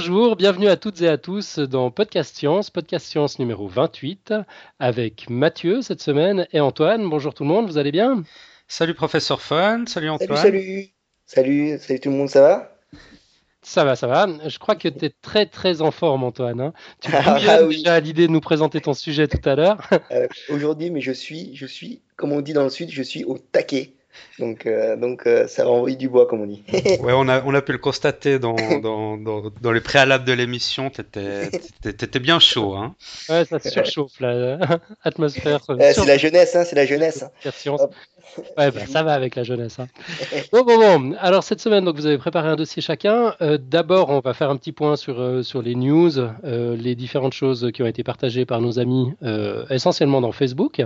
Bonjour, bienvenue à toutes et à tous dans Podcast Science, Podcast Science numéro 28, avec Mathieu cette semaine et Antoine. Bonjour tout le monde, vous allez bien? Salut professeur Fun, salut Antoine. Salut, salut, salut, tout le monde, ça va? Ça va, ça va. Je crois que tu es très très en forme, Antoine. Hein. Tu as ah, déjà l'idée de nous présenter ton sujet tout à l'heure? Euh, aujourd'hui, mais je suis, je suis, comme on dit dans le sud, je suis au taquet. Donc, euh, donc euh, ça va envoyer du bois, comme on dit. ouais, on a, on a pu le constater dans, dans, dans, dans les préalables de l'émission. Tu étais, bien chaud. Hein. Ouais, ça surchauffe, la atmosphère. Eh, c'est la jeunesse, hein, c'est la jeunesse. Hein. Ouais, bah, ça va avec la jeunesse. Hein. Bon, bon, bon. Alors, cette semaine, donc, vous avez préparé un dossier chacun. Euh, d'abord, on va faire un petit point sur, sur les news, les différentes choses qui ont été partagées par nos amis, essentiellement dans Facebook.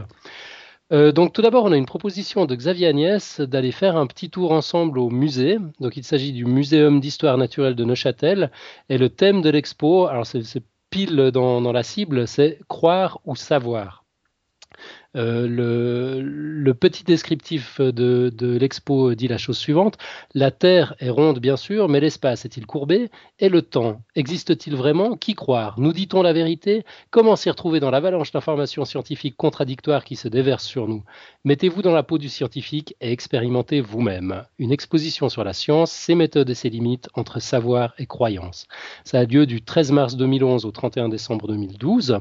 Euh, donc tout d'abord, on a une proposition de Xavier Agnès d'aller faire un petit tour ensemble au musée. Donc il s'agit du Muséum d'histoire naturelle de Neuchâtel. Et le thème de l'expo, alors c'est pile dans la cible, c'est croire ou savoir. Euh, le, petit descriptif de, l'expo dit la chose suivante. La Terre est ronde, bien sûr, mais l'espace est-il courbé Et le temps Existe-t-il vraiment? Qui croire? Nous dit-on la vérité? Comment s'y retrouver dans l'avalanche d'informations scientifiques contradictoires qui se déversent sur nous? Mettez-vous dans la peau du scientifique et expérimentez vous-même. Une exposition sur la science, ses méthodes et ses limites entre savoir et croyance. Ça a lieu du 13 mars 2011 au 31 décembre 2012.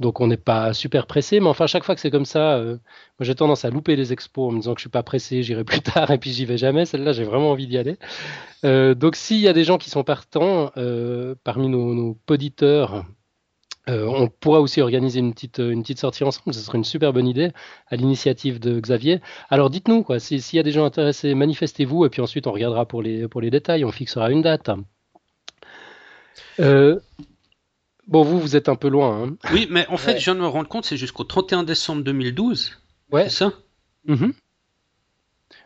Donc on n'est pas super pressé, mais enfin chaque fois que c'est comme ça, euh, moi j'ai tendance à louper les expos en me disant que je suis pas pressé, j'irai plus tard et puis j'y vais jamais. Celle-là j'ai vraiment envie d'y aller. Euh, donc s'il y a des gens qui sont partants euh, parmi nos, poditeurs, on pourra aussi organiser une petite, sortie ensemble, ce serait une super bonne idée à l'initiative de Xavier. Alors dites-nous, quoi, s'il y a des gens intéressés, manifestez-vous et puis ensuite on regardera pour les détails, on fixera une date. Bon, vous, vous êtes un peu loin. Hein. Oui, mais en fait, je viens de me rendre compte, c'est jusqu'au 31 décembre 2012. Ouais. C'est ça? Mhm.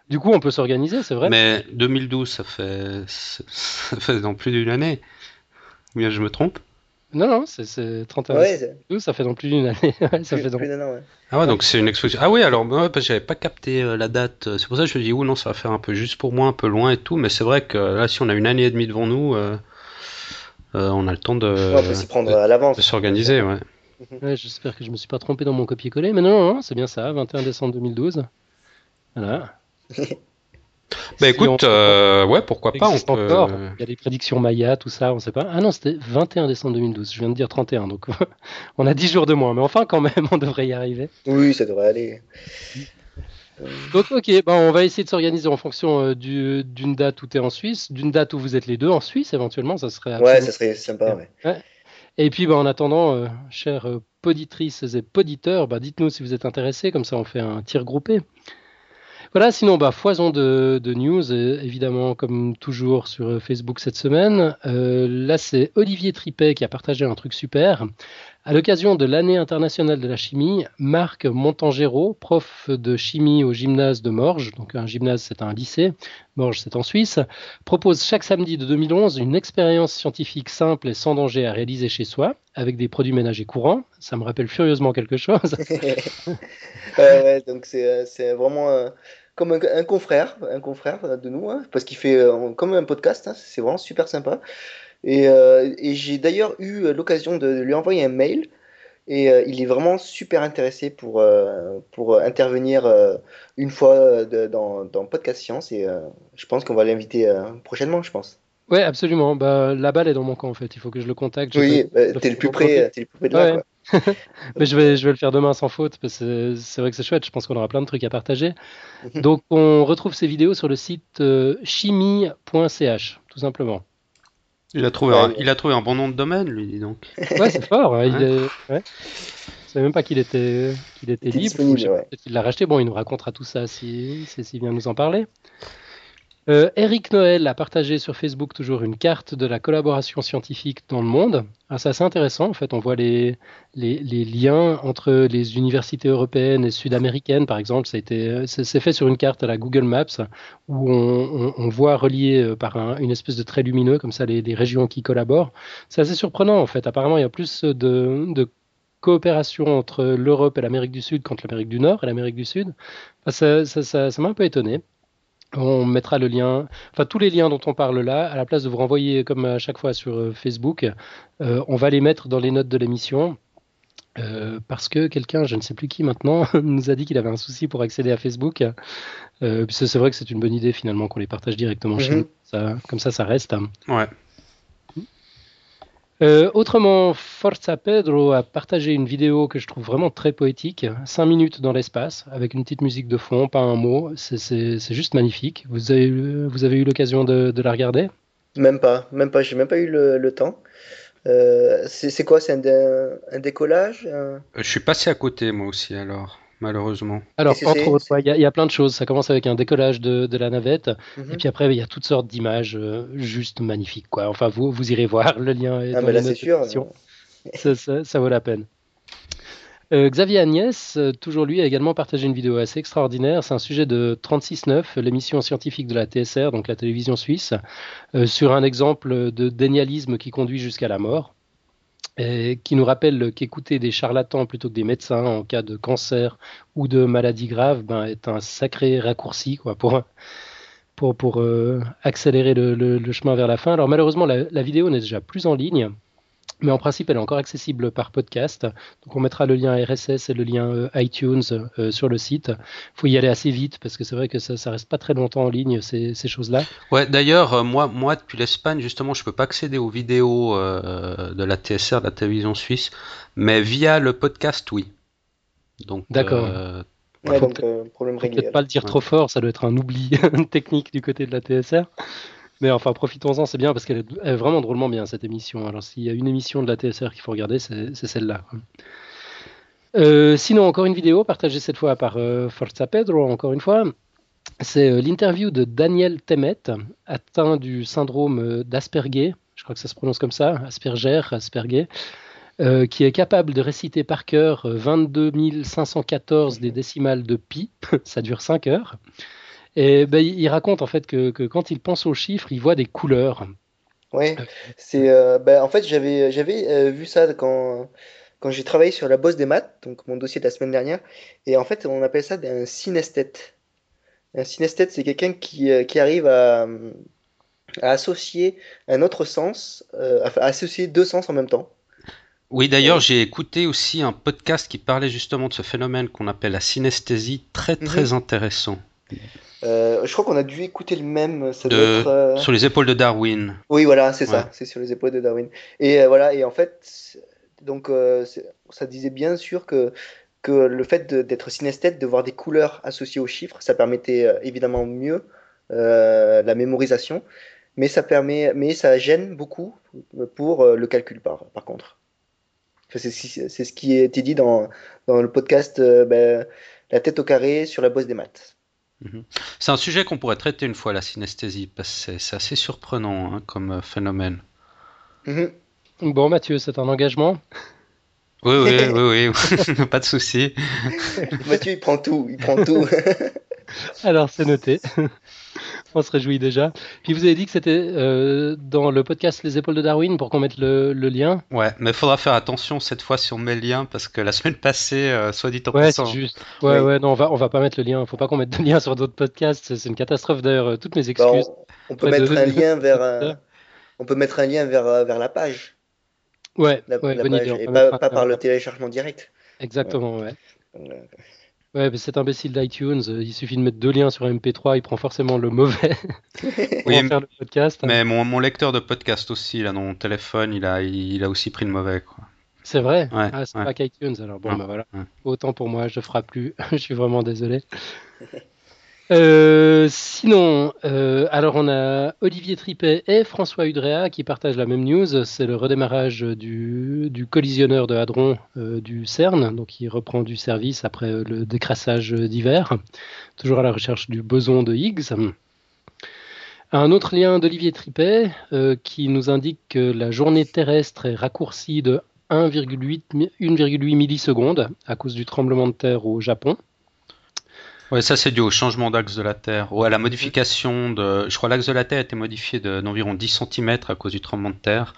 Du coup, on peut s'organiser, c'est vrai. Mais 2012, ça fait, ça fait dans plus d'une année. Ou bien je me trompe? Non, non, c'est 31 décembre. ça fait dans plus d'une année. ça fait dans... plus an, ouais. Ah ouais, donc c'est une exposition. Ah oui, alors, parce que j'avais pas capté euh, la date. C'est pour ça que je me dis, oui, non, ça va faire un peu juste pour moi, un peu loin et tout. Mais c'est vrai que là, si on a une année et demie devant nous. Euh, on a le temps de, prendre à l'avance. s'organiser. Ouais. ouais J'espère que je me suis pas trompé dans mon copier-coller, mais non, non c'est bien ça, 21 décembre 2012. Voilà. Bah écoute, euh, ouais, pourquoi pas. On peut... encore. Il y a des prédictions Maya, tout ça, on sait pas. Ah non, c'était 21 décembre 2012. Je viens de dire 31, donc on a 10 jours de moins, mais enfin quand même, on devrait y arriver. Oui, ça devrait aller. Donc, ok, bah, on va essayer de s'organiser en fonction euh, d'une date où tu es en Suisse, d'une date où vous êtes les deux en Suisse, éventuellement, ça serait. Ouais, ça serait sympa, ouais. Et puis, bah, en attendant, euh, chers euh, poditrices et poditeurs, bah, dites-nous si vous êtes intéressés, comme ça on fait un tir groupé. Voilà, sinon, bah, foison de, news, évidemment, comme toujours sur Facebook cette semaine. là, c'est Olivier Tripet qui a partagé un truc super. À l'occasion de l'année internationale de la chimie, Marc Montangero, prof de chimie au gymnase de Morges, donc un gymnase c'est un lycée, Morges c'est en Suisse, propose chaque samedi de 2011 une expérience scientifique simple et sans danger à réaliser chez soi, avec des produits ménagers courants. Ça me rappelle furieusement quelque chose. donc c'est euh, vraiment euh, comme un, confrère, un confrère de nous, hein, parce qu'il fait euh, comme un podcast, hein, c'est vraiment super sympa. Euh, et, j'ai d'ailleurs eu l'occasion de lui envoyer un mail. Et euh, il est vraiment super intéressé pour, euh, pour intervenir une fois dans, dans, Podcast Science. Et je pense qu'on va l'inviter prochainement, je pense. Oui, absolument. Bah, la balle est dans mon camp, en fait. Il faut que je le contacte. oui, bah, t'es le plus près, es le plus près de là. Mais je vais, je vais le faire demain sans faute, parce que c'est vrai que c'est chouette. Je pense qu'on aura plein de trucs à partager. Donc, on retrouve ces vidéos sur le site chimie.ch, tout simplement. Il a trouvé, un, il a trouvé un bon nom de domaine, lui, dis donc. Ouais, c'est fort. Il est, ouais. Je savais même pas qu'il était, qu'il était libre. Peut-être qu'il l'a racheté. Bon, il nous racontera tout ça s'il si, si vient nous en parler. Euh, Eric Noël a partagé sur Facebook toujours une carte de la collaboration scientifique dans le monde. Ah, c'est assez intéressant. En fait, on voit les, les, liens entre les universités européennes et sud-américaines, par exemple. C'est fait sur une carte à la Google Maps où on, voit relié euh, par une espèce de trait lumineux, comme ça, les, régions qui collaborent. C'est assez surprenant, en fait. Apparemment, il y a plus de, coopération entre l'Europe et l'Amérique du Sud qu'entre l'Amérique du Nord et l'Amérique du Sud. ça m'a un peu étonné. On mettra le lien, enfin tous les liens dont on parle là, à la place de vous renvoyer comme à chaque fois sur euh, Facebook, euh, on va les mettre dans les notes de l'émission. Euh, parce que quelqu'un, je ne sais plus qui maintenant, nous a dit qu'il avait un souci pour accéder à Facebook. Euh, c'est vrai que c'est une bonne idée finalement qu'on les partage directement chez Mhm. nous. Ça- comme ça, ça reste. Ouais. Euh, autrement, Forza Pedro a partagé une vidéo que je trouve vraiment très poétique, 5 minutes dans l'espace, avec une petite musique de fond, pas un mot, c'est- juste magnifique. Vous avez, eu- vous avez eu l'occasion de, de la regarder? Même pas, même pas, j'ai même pas eu le, le temps. Euh, c'est quoi? C'est un, dé- un décollage? un- Euh, Je suis passé à côté moi aussi alors, malheureusement. Alors, entre autres, il y, a- il y a plein de choses. Ça commence avec un décollage de, de la navette, Mhm. et puis après, il y a toutes sortes d'images euh, juste magnifiques. Quoi. Enfin, vous, vous irez voir, le lien est Ah, dans là, sûr. l'émission. ça, ça- ça vaut la peine. Euh, Xavier Agnès, euh, toujours lui, a également partagé une vidéo assez extraordinaire. C'est un sujet de 36.9, l'émission scientifique de la TSR, donc la télévision suisse, euh, sur un exemple de dénialisme qui conduit jusqu'à la mort, qui nous rappelle qu'écouter des charlatans plutôt que des médecins en cas de cancer ou de maladie grave ben, est un sacré raccourci quoi, pour, pour, pour euh, accélérer le chemin vers la fin. Alors malheureusement, la, la vidéo n'est déjà plus en ligne. Mais en principe, elle est encore accessible par podcast. Donc, on mettra le lien RSS et le lien euh, iTunes euh, sur le site. Il faut y aller assez vite parce que c'est vrai que ça, ça reste pas très longtemps en ligne, ces, ces choses-là. Ouais, d'ailleurs, euh, moi, moi, depuis l'Espagne, justement, je peux pas accéder aux vidéos euh, de la TSR, de la télévision suisse, mais via le podcast, oui. Donc, D'accord. euh, Ouais, donc, euh, problème réglé. peut-être pas le dire Ouais. trop fort, ça doit être un oubli technique du côté de la TSR. Mais enfin, profitons-en, c'est bien parce qu'elle est, vraiment drôlement bien cette émission. Alors, s'il y a une émission de la TSR qu'il faut regarder, c'est celle-là. Euh, sinon, encore une vidéo partagée cette fois par euh, Forza Pedro, encore une fois. C'est euh, l'interview de Daniel Temmet, atteint du syndrome euh, d'Asperger. Je crois que ça se prononce comme ça, Asperger, Asperger. qui est capable de réciter par cœur euh, 22 514 des décimales de pi. ça dure 5 heures. Et ben, il raconte en fait que, que quand il pense aux chiffres, il voit des couleurs. Ouais, c'est euh, ben, en fait j'avais j'avais euh, vu ça quand quand j'ai travaillé sur la bosse des maths, donc mon dossier de la semaine dernière, et en fait on appelle ça un synesthète. Un synesthète, c'est quelqu'un qui, euh, qui arrive à, à associer un autre sens, euh, à, à associer deux sens en même temps. Oui, d'ailleurs, j'ai écouté aussi un podcast qui parlait justement de ce phénomène qu'on appelle la synesthésie, très très intéressant. Euh, je crois qu'on a dû écouter le même, ça doit De- être, euh, Sur les épaules de Darwin. Oui, voilà, c'est Ouais. ça, c'est sur les épaules de Darwin. Et euh, voilà, et en fait, donc euh, ça disait bien sûr que, que le fait d'être synesthète, de voir des couleurs associées aux chiffres, ça permettait euh, évidemment mieux euh, la mémorisation, mais ça permet, mais ça gêne beaucoup pour euh, le calcul par, par contre. C'est ce qui a été dit dans, dans le podcast euh, ben, La tête au carré sur la bosse des maths. C'est un sujet qu'on pourrait traiter une fois, la synesthésie, parce que c'est- c'est assez surprenant hein, comme euh, phénomène. Mhm. Bon, Mathieu, c'est un engagement? Oui, oui, oui, oui, pas de souci. Mathieu, il prend tout, il prend tout. Alors, c'est noté. On se réjouit déjà. Puis vous avez dit que c'était euh, dans le podcast Les épaules de Darwin pour qu'on mette le, le lien. Ouais, mais il faudra faire attention cette fois si on met le lien, parce que la semaine passée, euh, soit dit en Ouais, passant, c'est juste. Ouais, Oui. ouais, non, on va, on va pas mettre le lien. Faut pas qu'on mette de lien sur d'autres podcasts. C'est une catastrophe d'ailleurs. euh, Toutes mes Bah, excuses. on, on peut mettre de- un lien vers un, on peut mettre un lien vers, vers la page, Ouais, la, ouais, la bonne page, idée. et pas, par le téléchargement direct. Exactement, ouais. Ouais, mais cet imbécile d'iTunes, euh, il suffit de mettre deux liens sur un MP3, il prend forcément le mauvais pour Oui, en faire le podcast. mais mon, mon lecteur de podcast aussi, là, dans mon téléphone, il a, il a aussi pris le mauvais, quoi. C'est vrai? Ouais, Ah, c'est ouais. pas qu'iTunes, alors bon, bah voilà. ouais. Autant pour moi, je ferai plus. je suis vraiment désolé. Euh, sinon, euh, alors on a Olivier Tripet et François Udrea qui partagent la même news. C'est le redémarrage du, du collisionneur de hadron euh, du CERN, donc il reprend du service après le décrassage d'hiver, toujours à la recherche du boson de Higgs. Un autre lien d'Olivier Tripet qui nous indique que la journée terrestre est raccourcie de 1,8 mi- 1,8 millisecondes à cause du tremblement de terre au Japon. Ouais, ça c'est dû au changement d'axe de la Terre, ou à la modification de... Je crois que l'axe de la Terre a été modifié de- d'environ 10 cm à cause du tremblement de terre,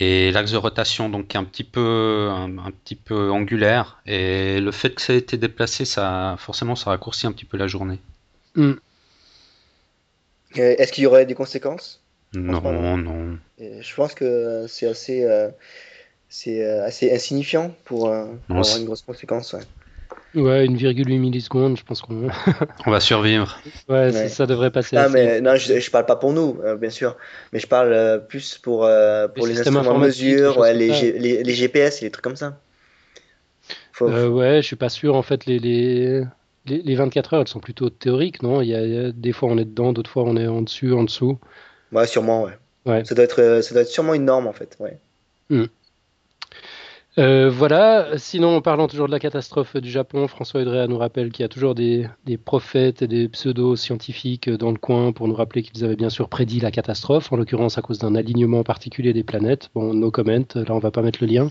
et l'axe de rotation donc est un petit peu, un, un petit peu angulaire, et le fait que ça ait été déplacé, ça forcément ça raccourcit un petit peu la journée. Hmm. Est-ce qu'il y aurait des conséquences? Non, non. je pense que c'est assez, c'est assez insignifiant pour, avoir une grosse conséquence. Ouais, 1,8 millisecondes, je pense qu'on on va survivre. Ouais, Ça, devrait passer. Ah, mais, non, je, je parle pas pour nous, euh, bien sûr, mais je parle euh, plus pour, euh, pour les, instruments de mesure, ouais, les, les, les, GPS et les trucs comme ça. ouais, je suis pas sûr. En fait, les, les, les, 24 heures, elles sont plutôt théoriques, non? Il y, a, Des fois, on est dedans, d'autres fois, on est en dessus, en dessous. Ouais, sûrement, ouais. ouais. Ça, doit être, ça doit être sûrement une norme, en fait. Ouais. Hmm. Euh, voilà, sinon en parlant toujours de la catastrophe du Japon, François Udrea nous rappelle qu'il y a toujours des, prophètes et des pseudo-scientifiques dans le coin pour nous rappeler qu'ils avaient bien sûr prédit la catastrophe, en l'occurrence à cause d'un alignement particulier des planètes. Bon, no comment, là on va pas mettre le lien.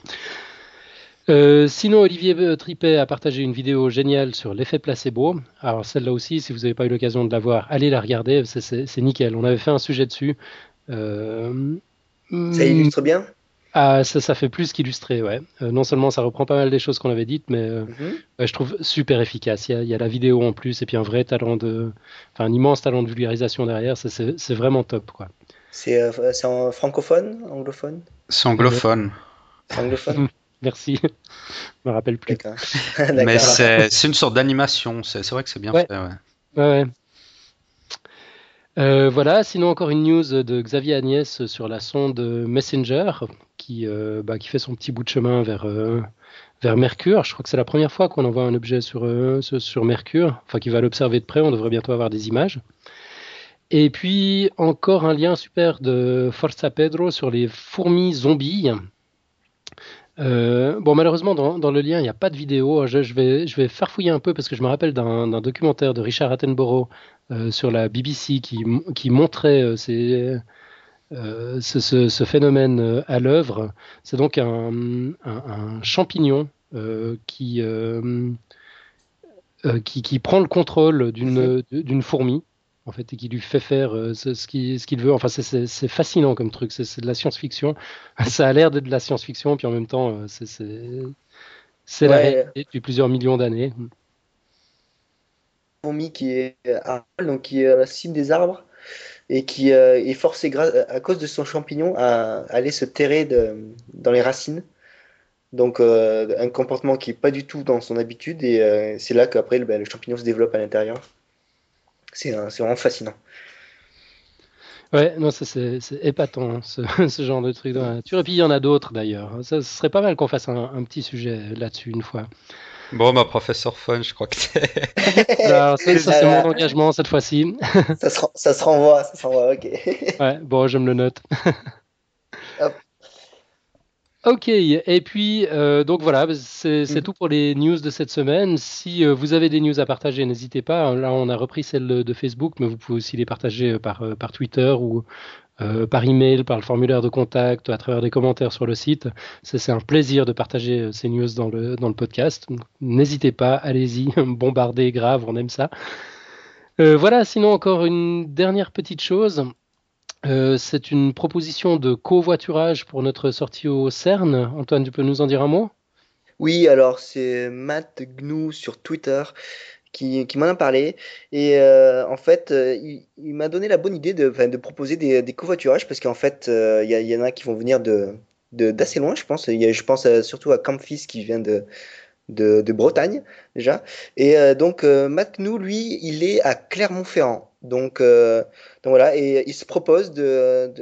Euh, sinon, Olivier Tripet a partagé une vidéo géniale sur l'effet placebo. Alors celle-là aussi, si vous n'avez pas eu l'occasion de la voir, allez la regarder, c'est nickel. On avait fait un sujet dessus. Euh, Ça illustre bien? Ah, ça, ça fait plus qu'illustrer, ouais. Euh, non seulement ça reprend pas mal des choses qu'on avait dites, mais euh, mhm. je trouve super efficace. Il y, a, la vidéo en plus, et puis un vrai talent de. Enfin, un immense talent de vulgarisation derrière, c'est vraiment top, quoi. C'est euh, en francophone Anglophone? C'est anglophone. anglophone? Merci. Je me rappelle plus. mais c'est une sorte d'animation, c'est vrai que c'est bien fait, ouais. ouais. Euh, voilà, sinon encore une news de Xavier Agnès sur la sonde Messenger qui, euh, bah, fait son petit bout de chemin vers, euh, vers Mercure. Je crois que c'est la première fois qu'on envoie un objet sur, sur Mercure, enfin qui va l'observer de près, on devrait bientôt avoir des images. Et puis encore un lien super de Forza Pedro sur les fourmis zombies. Bon, malheureusement, dans, le lien, il n'y a pas de vidéo. Je, je, vais, je vais farfouiller un peu parce que je me rappelle d'un documentaire de Richard Attenborough euh, sur la BBC qui, qui montrait euh, euh, ce, ce, phénomène à l'œuvre. C'est donc un, un, champignon qui, qui, qui, prend le contrôle d'une d'une fourmi en fait, et qui lui fait faire ce, ce qu'il veut. Enfin, c'est fascinant comme truc, c'est de la science-fiction. Ça a l'air d'être de la science-fiction, puis en même temps, c'est la réalité depuis plusieurs millions d'années fourmi qui est à, donc qui est à la cime des arbres et qui euh, est forcé à cause de son champignon à, aller se terrer de, dans les racines. Donc euh, un comportement qui est pas du tout dans son habitude et euh, c'est là qu'après ben, le champignon se développe à l'intérieur. C'est vraiment fascinant. Ouais, non, c'est épatant hein, ce, genre de truc dans la nature. Et puis il y en a d'autres d'ailleurs. Ce serait pas mal qu'on fasse un petit sujet là-dessus une fois. Bon, ma professeur Fun, je crois que c'est. ça, c'est mon engagement cette fois-ci. ça, se, ça se renvoie, ça se renvoie, ok. ouais, bon, je me le note. Ok, et puis euh, donc voilà, c'est mm. tout pour les news de cette semaine. Si euh, vous avez des news à partager, n'hésitez pas. Là, on a repris celle de Facebook, mais vous pouvez aussi les partager euh, par, par Twitter ou euh, par email, par le formulaire de contact, à travers des commentaires sur le site. C'est un plaisir de partager euh, ces news dans le, dans le podcast. N'hésitez pas, allez-y, bombardez grave, on aime ça. Euh, voilà, sinon encore une dernière petite chose. C'est une proposition de covoiturage pour notre sortie au CERN. Antoine, tu peux nous en dire un mot? Oui, alors c'est Matt Gnou sur Twitter qui, m'en a parlé. Et euh, en fait, euh, il, m'a donné la bonne idée de, proposer des, covoiturages parce qu'en fait, euh, il y, en a qui vont venir de d'assez loin, je pense. Je pense surtout à Campfis qui vient de, de, de Bretagne déjà. Et donc, Matt Knou, lui, il est à Clermont-Ferrand. Donc, donc voilà, et il se propose de,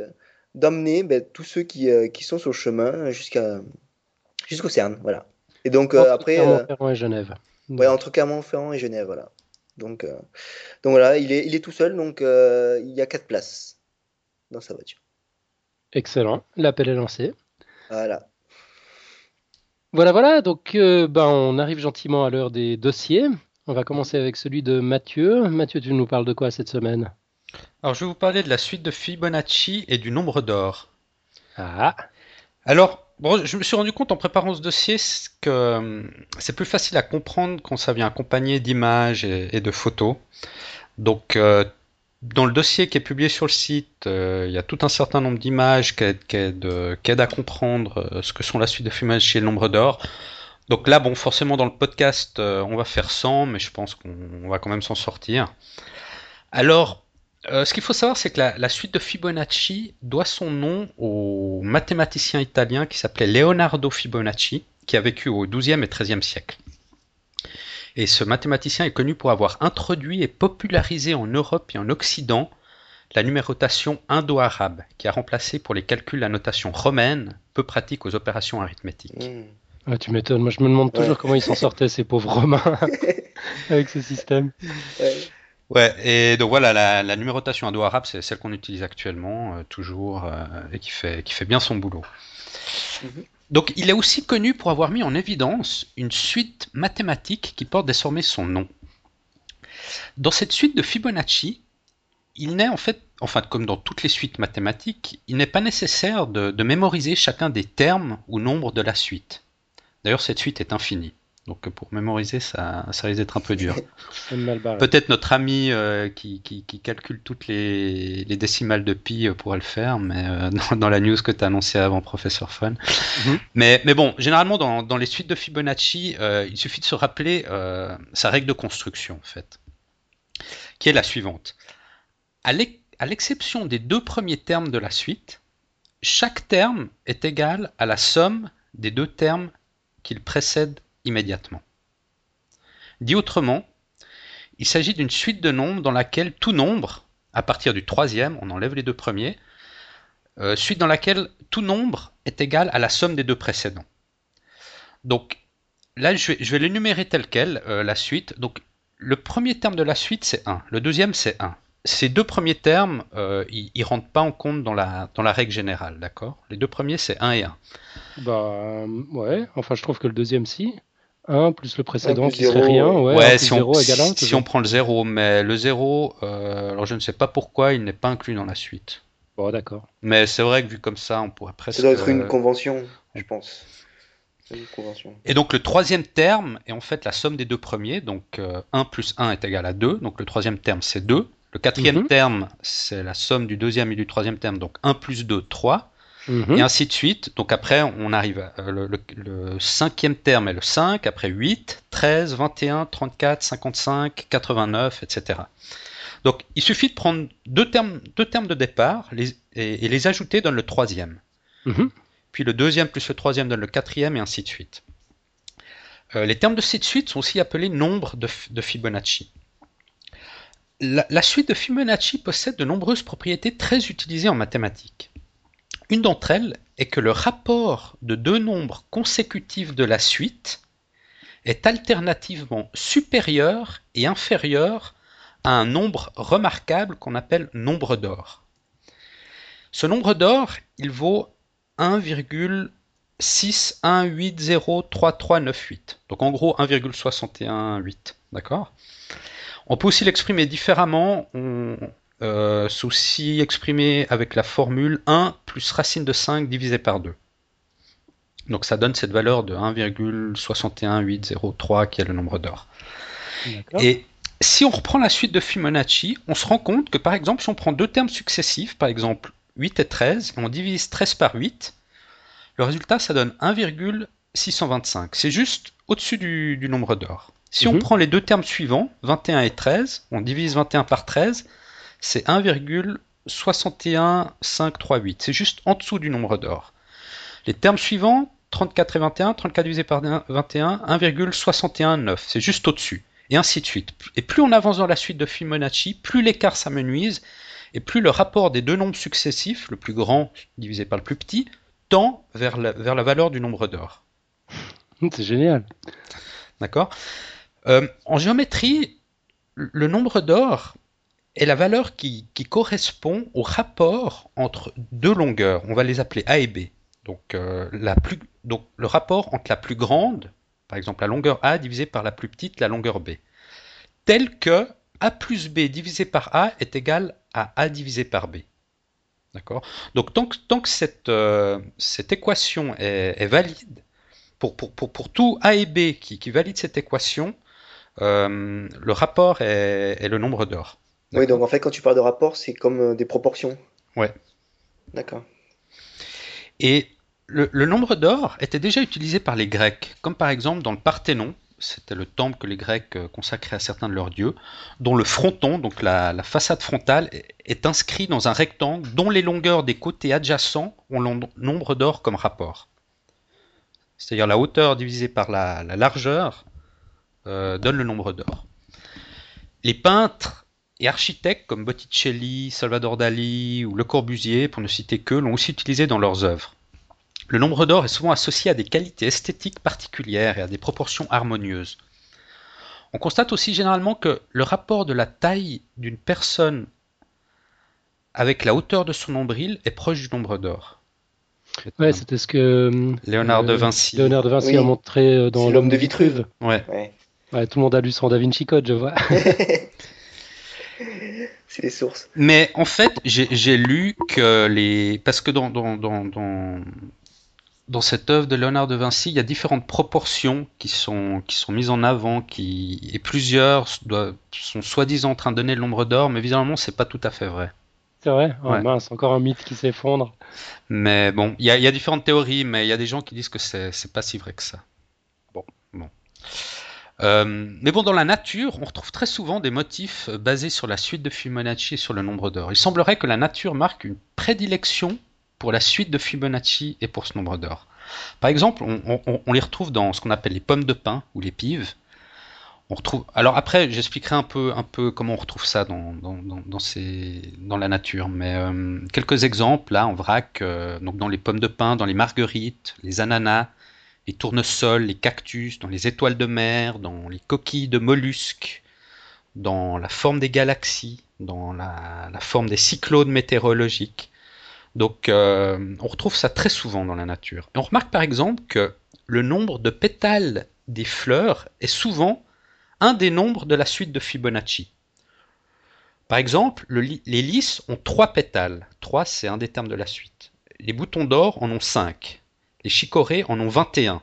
d'emmener ben, tous ceux qui, qui sont sur le chemin jusqu'à jusqu'au CERN. Voilà. Et donc, après. Clermont-Ferrand et Genève. Ouais, entre Clermont-Ferrand et Genève, voilà. Donc, euh, donc voilà, il est, il est tout seul, donc euh, il y a quatre places dans sa voiture. Excellent, l'appel est lancé. Voilà. Voilà, voilà, donc euh, ben, on arrive gentiment à l'heure des dossiers. On va commencer avec celui de Mathieu. Mathieu, tu nous parles de quoi cette semaine? Alors, je vais vous parler de la suite de Fibonacci et du nombre d'or. Ah Alors, Bon, je me suis rendu compte en préparant ce dossier que euh, c'est plus facile à comprendre quand ça vient accompagné d'images et, de photos. Donc, euh, dans le dossier qui est publié sur le site, euh, il y a tout un certain nombre d'images qui, aident, à comprendre ce que sont la suite de Fibonacci et le nombre d'or. Donc là, bon, forcément, dans le podcast, on va faire 100, mais je pense qu'on va quand même s'en sortir. Alors, euh, ce qu'il faut savoir, c'est que la, suite de Fibonacci doit son nom au mathématicien italien qui s'appelait Leonardo Fibonacci, qui a vécu au XIIe et XIIIe siècle. Et ce mathématicien est connu pour avoir introduit et popularisé en Europe et en Occident la numérotation indo-arabe, qui a remplacé pour les calculs la notation romaine, peu pratique aux opérations arithmétiques. Hmm. Ah, tu m'étonnes, moi je me demande toujours comment ils s'en sortaient ces pauvres romains avec ce système. Ouais, et donc voilà, la, numérotation indo-arabe, c'est celle qu'on utilise actuellement, euh, toujours, euh, et qui fait, qui fait bien son boulot. Mhm. Donc il est aussi connu pour avoir mis en évidence une suite mathématique qui porte désormais son nom. Dans cette suite de Fibonacci, il n'est en fait, enfin comme dans toutes les suites mathématiques, il n'est pas nécessaire de mémoriser chacun des termes ou nombres de la suite. D'ailleurs, cette suite est infinie. Donc pour mémoriser, ça, ça risque d'être un peu dur. Peut-être notre ami euh, qui, calcule toutes les, décimales de pi euh, pourrait le faire, mais euh, dans, la news que tu as annoncé avant, professeur Fun. Mhm. mais, mais bon, généralement dans, les suites de Fibonacci, il suffit de se rappeler sa règle de construction, en fait, qui est la suivante. À l'exception des deux premiers termes de la suite, chaque terme est égal à la somme des deux termes qu'il précède immédiatement. Dit autrement, il s'agit d'une suite de nombres dans laquelle tout nombre, à partir du troisième, on enlève les deux premiers, euh, suite dans laquelle tout nombre est égal à la somme des deux précédents. Donc là, je vais, l'énumérer tel quel, euh, la suite. Donc le premier terme de la suite, c'est 1. Le deuxième, c'est 1. Ces deux premiers termes, euh, ils ne rentrent pas en compte dans la, dans la règle générale, d'accord? Les deux premiers, c'est 1 et 1. Bah ouais, enfin je trouve que le deuxième, si. 1 plus le précédent qui serait rien. Ouais, si, on, si on prend le 0, mais le 0, euh, alors je ne sais pas pourquoi il n'est pas inclus dans la suite. Bon, d'accord. Mais c'est vrai que vu comme ça, on pourrait presque. Ça doit être une euh, convention, je pense. Une convention. Et donc le troisième terme est en fait la somme des deux premiers. Donc 1 euh, plus 1 est égal à 2. Donc le troisième terme c'est 2. Le quatrième mhm. terme c'est la somme du deuxième et du troisième terme. Donc 1 plus 2, 3. Mhm. Et ainsi de suite. Donc après, on arrive, euh, le, le, cinquième terme est le 5, après 8, 13, 21, 34, 55, 89, etc. Donc il suffit de prendre deux termes, deux termes de départ et, les ajouter donne le troisième. Mhm. Puis le deuxième plus le troisième donne le quatrième et ainsi de suite. Euh, les termes de cette suite sont aussi appelés nombres de, Fibonacci. la, suite de Fibonacci possède de nombreuses propriétés très utilisées en mathématiques. Une d'entre elles est que le rapport de deux nombres consécutifs de la suite est alternativement supérieur et inférieur à un nombre remarquable qu'on appelle nombre d'or. Ce nombre d'or, il vaut 1,61803398. Donc en gros 1,618. D'accord? On peut aussi l'exprimer différemment. Euh, souci exprimé avec la formule 1 plus racine de 5 divisé par 2. Donc ça donne cette valeur de 1,61803 qui est le nombre d'or. Et si on reprend la suite de Fibonacci, on se rend compte que par exemple, si on prend deux termes successifs, par exemple 8 et 13, et on divise 13 par 8, le résultat ça donne 1,625. C'est juste au-dessus du, nombre d'or. Si on mhm. prend les deux termes suivants, 21 et 13, on divise 21 par 13, c'est 1,61538. C'est juste en dessous du nombre d'or. Les termes suivants, 34 et 21, 34 divisé par 21, 1,619. C'est juste au-dessus. Et ainsi de suite. Et plus on avance dans la suite de Fibonacci, plus l'écart s'amenuise, et plus le rapport des deux nombres successifs, le plus grand divisé par le plus petit, tend vers la, vers la valeur du nombre d'or. C'est génial. D'accord? Euh, En géométrie, le nombre d'or, est la valeur qui, correspond au rapport entre deux longueurs. On va les appeler A et B. Donc, euh, donc le rapport entre la plus grande, par exemple la longueur A divisée par la plus petite, la longueur B, tel que A plus B divisé par A est égal à A divisé par B. Donc tant que, euh, cette équation est, valide, pour, tout A et B qui, qui valide cette équation, euh, le rapport est, est le nombre d'or. Oui, donc en fait, quand tu parles de rapport, c'est comme euh, des proportions. Ouais. D'accord. Et le, nombre d'or était déjà utilisé par les Grecs, comme par exemple dans le Parthénon, c'était le temple que les Grecs euh, consacraient à certains de leurs dieux, dont le fronton, donc la, façade frontale, est inscrit dans un rectangle dont les longueurs des côtés adjacents ont le nombre d'or comme rapport. C'est-à-dire la hauteur divisée par la, largeur euh, donne le nombre d'or. Les peintres et architectes comme Botticelli, Salvador Dali ou Le Corbusier, pour ne citer que, l'ont aussi utilisé dans leurs œuvres. Le nombre d'or est souvent associé à des qualités esthétiques particulières et à des proportions harmonieuses. On constate aussi généralement que le rapport de la taille d'une personne avec la hauteur de son nombril est proche du nombre d'or. Ouais, c'était ce que Léonard de euh, Vinci, Léonard de Vinci a montré euh, dans L'homme de Vitruve. Ouais. ouais. Tout le monde a lu son Da Vinci Code, je vois. C'est les sources. Mais en fait, j'ai lu que les. Parce que dans, dans, dans cette œuvre de Léonard de Vinci, il y a différentes proportions qui sont, qui sont mises en avant, qui, et plusieurs sont soi-disant en train de donner le nombre d'or, mais visiblement, c'est pas tout à fait vrai. C'est vrai? Oh, mince, encore un mythe qui s'effondre. Mais bon, il y, a, différentes théories, mais il y a des gens qui disent que c'est pas si vrai que ça. Bon, bon. Euh, mais bon, dans la nature, on retrouve très souvent des motifs basés sur la suite de Fibonacci et sur le nombre d'or. Il semblerait que la nature marque une prédilection pour la suite de Fibonacci et pour ce nombre d'or. Par exemple, on, les retrouve dans ce qu'on appelle les pommes de pin ou les pives. On retrouve. Alors après, j'expliquerai un peu, comment on retrouve ça dans la nature. Mais euh, quelques exemples là en vrac. Euh, donc dans les pommes de pin, dans les marguerites, les ananas, les tournesols, les cactus, dans les étoiles de mer, dans les coquilles de mollusques, dans la forme des galaxies, dans la forme des cyclones météorologiques. Donc euh, on retrouve ça très souvent dans la nature. Et on remarque par exemple que le nombre de pétales des fleurs est souvent un des nombres de la suite de Fibonacci. Par exemple, les lys ont trois pétales. 3, c'est un des termes de la suite. Les boutons d'or en ont 5. Les chicorées en ont 21.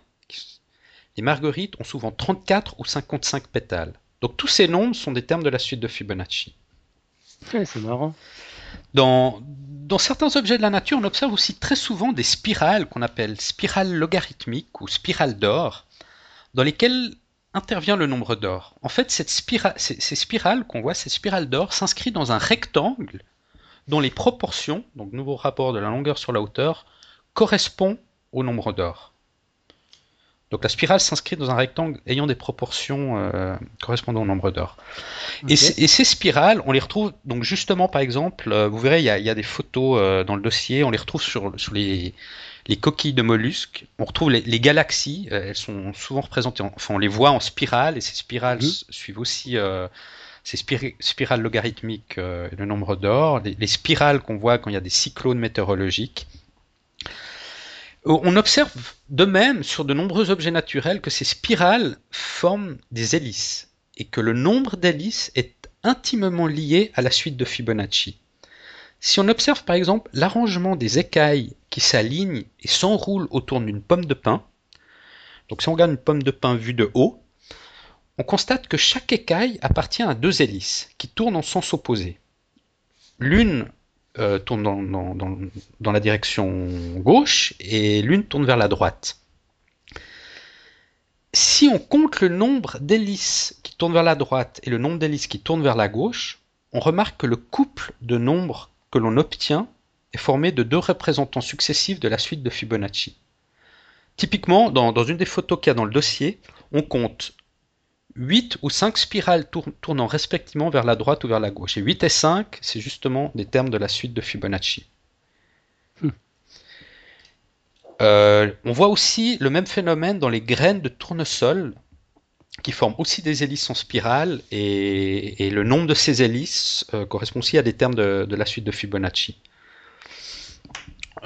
Les marguerites ont souvent 34 ou 55 pétales. Donc tous ces nombres sont des termes de la suite de Fibonacci. c'est marrant. Dans, dans certains objets de la nature, on observe aussi très souvent des spirales qu'on appelle spirales logarithmiques ou spirales d'or, dans lesquelles intervient le nombre d'or. En fait, cette ces, spirales qu'on voit, ces spirales d'or, s'inscrivent dans un rectangle dont les proportions, donc nouveau rapport de la longueur sur la hauteur, correspondent au nombre d'or. Donc la spirale s'inscrit dans un rectangle ayant des proportions euh, correspondant au nombre d'or. Et, ces spirales, on les retrouve donc justement par exemple, euh, vous verrez, il y, a, des photos euh, dans le dossier, on les retrouve sur, les, coquilles de mollusques, on retrouve les, galaxies, elles sont souvent représentées, enfin on les voit en spirale, et ces spirales mhm. suivent aussi ces spirales logarithmiques le nombre d'or, les spirales qu'on voit quand il y a des cyclones météorologiques. On observe de même sur de nombreux objets naturels que ces spirales forment des hélices et que le nombre d'hélices est intimement lié à la suite de Fibonacci. Si on observe par exemple l'arrangement des écailles qui s'alignent et s'enroulent autour d'une pomme de pin, donc si on regarde une pomme de pin vue de haut, on constate que chaque écaille appartient à deux hélices qui tournent en sens opposé. L'une euh, tourne dans, la direction gauche et l'une tourne vers la droite. Si on compte le nombre d'hélices qui tournent vers la droite et le nombre d'hélices qui tournent vers la gauche, on remarque que le couple de nombres que l'on obtient est formé de deux représentants successifs de la suite de Fibonacci. Typiquement, dans, dans une des photos qu'il y a dans le dossier, on compte 8 ou 5 spirales tournant respectivement vers la droite ou vers la gauche. Et 8 et 5, c'est justement des termes de la suite de Fibonacci. Hmm. Euh, on voit aussi le même phénomène dans les graines de tournesol, qui forment aussi des hélices en spirale, et, le nombre de ces hélices euh, correspond aussi à des termes de la suite de Fibonacci.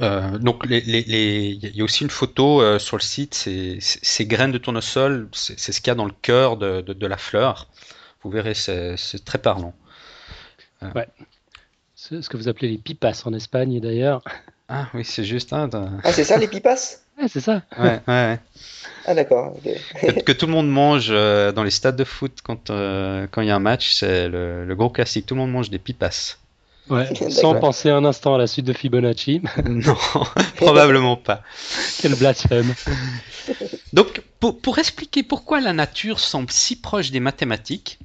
Euh, donc il y a aussi une photo euh, sur le site, ces graines de tournesol, c'est ce qu'il y a dans le cœur de, la fleur. Vous verrez, c'est très parlant. Euh. Ouais. C'est ce que vous appelez les pipas en Espagne d'ailleurs. Ah oui, c'est juste. Hein, ah, c'est ça les pipas? Ouais, c'est ça. Ouais, ouais, Ah, d'accord. que, tout le monde mange dans les stades de foot quand quand il y a un match, c'est le, le, gros classique. Tout le monde mange des pipas. Ouais, sans penser un instant à la suite de Fibonacci. non, probablement pas. Quel blasphème. Donc, pour, pour expliquer pourquoi la nature semble si proche des mathématiques,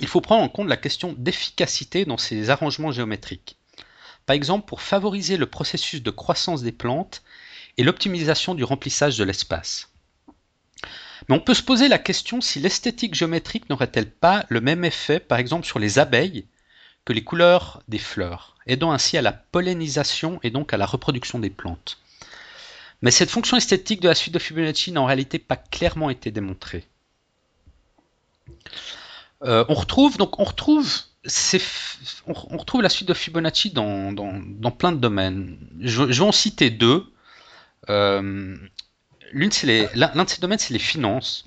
il faut prendre en compte la question d'efficacité dans ces arrangements géométriques. Par exemple, pour favoriser le processus de croissance des plantes et l'optimisation du remplissage de l'espace. Mais on peut se poser la question si l'esthétique géométrique n'aurait-elle pas le même effet, par exemple, sur les abeilles les couleurs des fleurs, aidant ainsi à la pollinisation et donc à la reproduction des plantes. Mais cette fonction esthétique de la suite de Fibonacci n'a en réalité pas clairement été démontrée. Euh, on retrouve donc on retrouve on, retrouve la suite de Fibonacci dans, plein de domaines. Je, vais en citer deux. Euh, l'un de ces domaines, c'est les finances.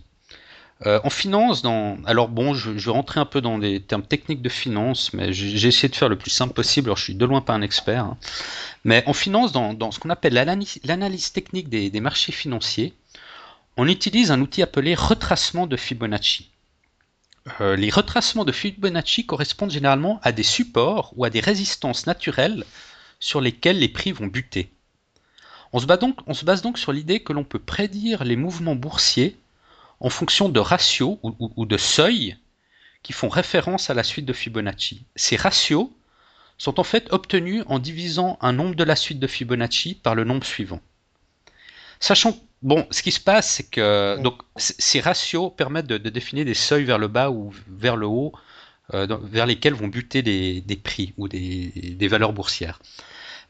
Euh, en finance, dans... alors bon, je, vais rentrer un peu dans des termes techniques de finance, mais j'ai essayé de faire le plus simple possible. Alors je suis de loin pas un expert, hein. mais en finance, dans, ce qu'on appelle l'analyse technique des, marchés financiers, on utilise un outil appelé retracement de Fibonacci. Euh, les retracements de Fibonacci correspondent généralement à des supports ou à des résistances naturelles sur lesquelles les prix vont buter. On se, donc, on se base donc sur l'idée que l'on peut prédire les mouvements boursiers en fonction de ratios ou, de seuils qui font référence à la suite de Fibonacci. Ces ratios sont en fait obtenus en divisant un nombre de la suite de Fibonacci par le nombre suivant. Sachant, bon, ce qui se passe, c'est que donc, ces ratios permettent de, définir des seuils vers le bas ou vers le haut, euh, vers lesquels vont buter des, prix ou des, des, valeurs boursières.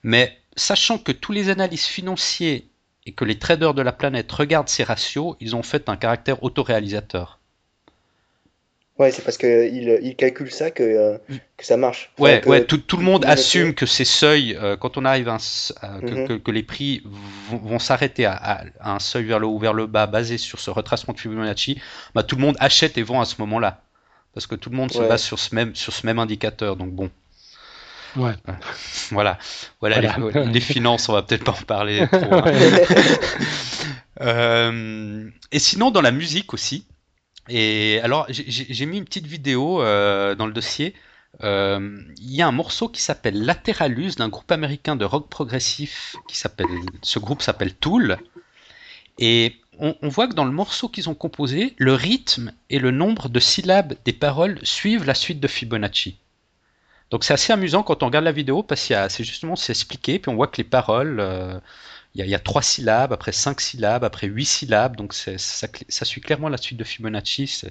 Mais sachant que tous les analystes financiers et que les traders de la planète regardent ces ratios, ils ont fait un caractère autoréalisateur. Ouais, c'est parce qu'ils ils calculent ça que, euh, mm. que ça marche. ouais, ouais tout, tout, le monde assume que ces seuils, euh, quand on arrive à mm-hmm. que, que, les prix vont, s'arrêter à, un seuil vers le haut ou vers le bas basé sur ce retracement de Fibonacci, bah, tout le monde achète et vend à ce moment-là. Parce que tout le monde se base sur ce, même, sur ce même indicateur. Donc bon. Ouais. Voilà. Voilà, Les, finances, on va peut-être pas en parler trop. Hein. Euh, et sinon, dans la musique aussi. Et alors, j'ai mis une petite vidéo euh, dans le dossier. Euh, il y a un morceau qui s'appelle Lateralus d'un groupe américain de rock progressif qui s'appelle. Ce groupe s'appelle Tool. Et on, on, voit que dans le morceau qu'ils ont composé, le rythme et le nombre de syllabes des paroles suivent la suite de Fibonacci. Donc c'est assez amusant quand on regarde la vidéo parce que c'est justement c'est expliqué, puis on voit que les paroles, euh, il y, a trois syllabes, après cinq syllabes, après huit syllabes, donc ça, ça, suit clairement la suite de Fibonacci.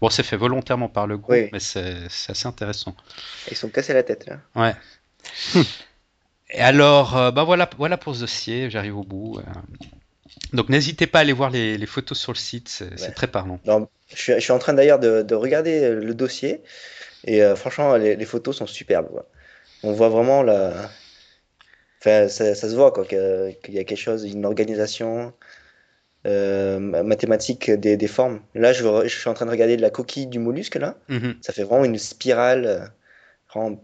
Bon, c'est fait volontairement par le groupe, mais c'est assez intéressant. Ils sont cassés la tête là. Ouais. Et alors, euh, bah voilà, voilà pour ce dossier, j'arrive au bout. Euh. Donc n'hésitez pas à aller voir les, photos sur le site, c'est très parlant. je, suis, je, suis, en train d'ailleurs de, de, regarder le dossier. Et euh, franchement, les, photos sont superbes. On voit vraiment la. Enfin, ça, se voit qu'il y a quelque chose, une organisation euh, mathématique des, des, formes. Là, je, je, suis en train de regarder la coquille du mollusque là. Mhm. Ça fait vraiment une spirale.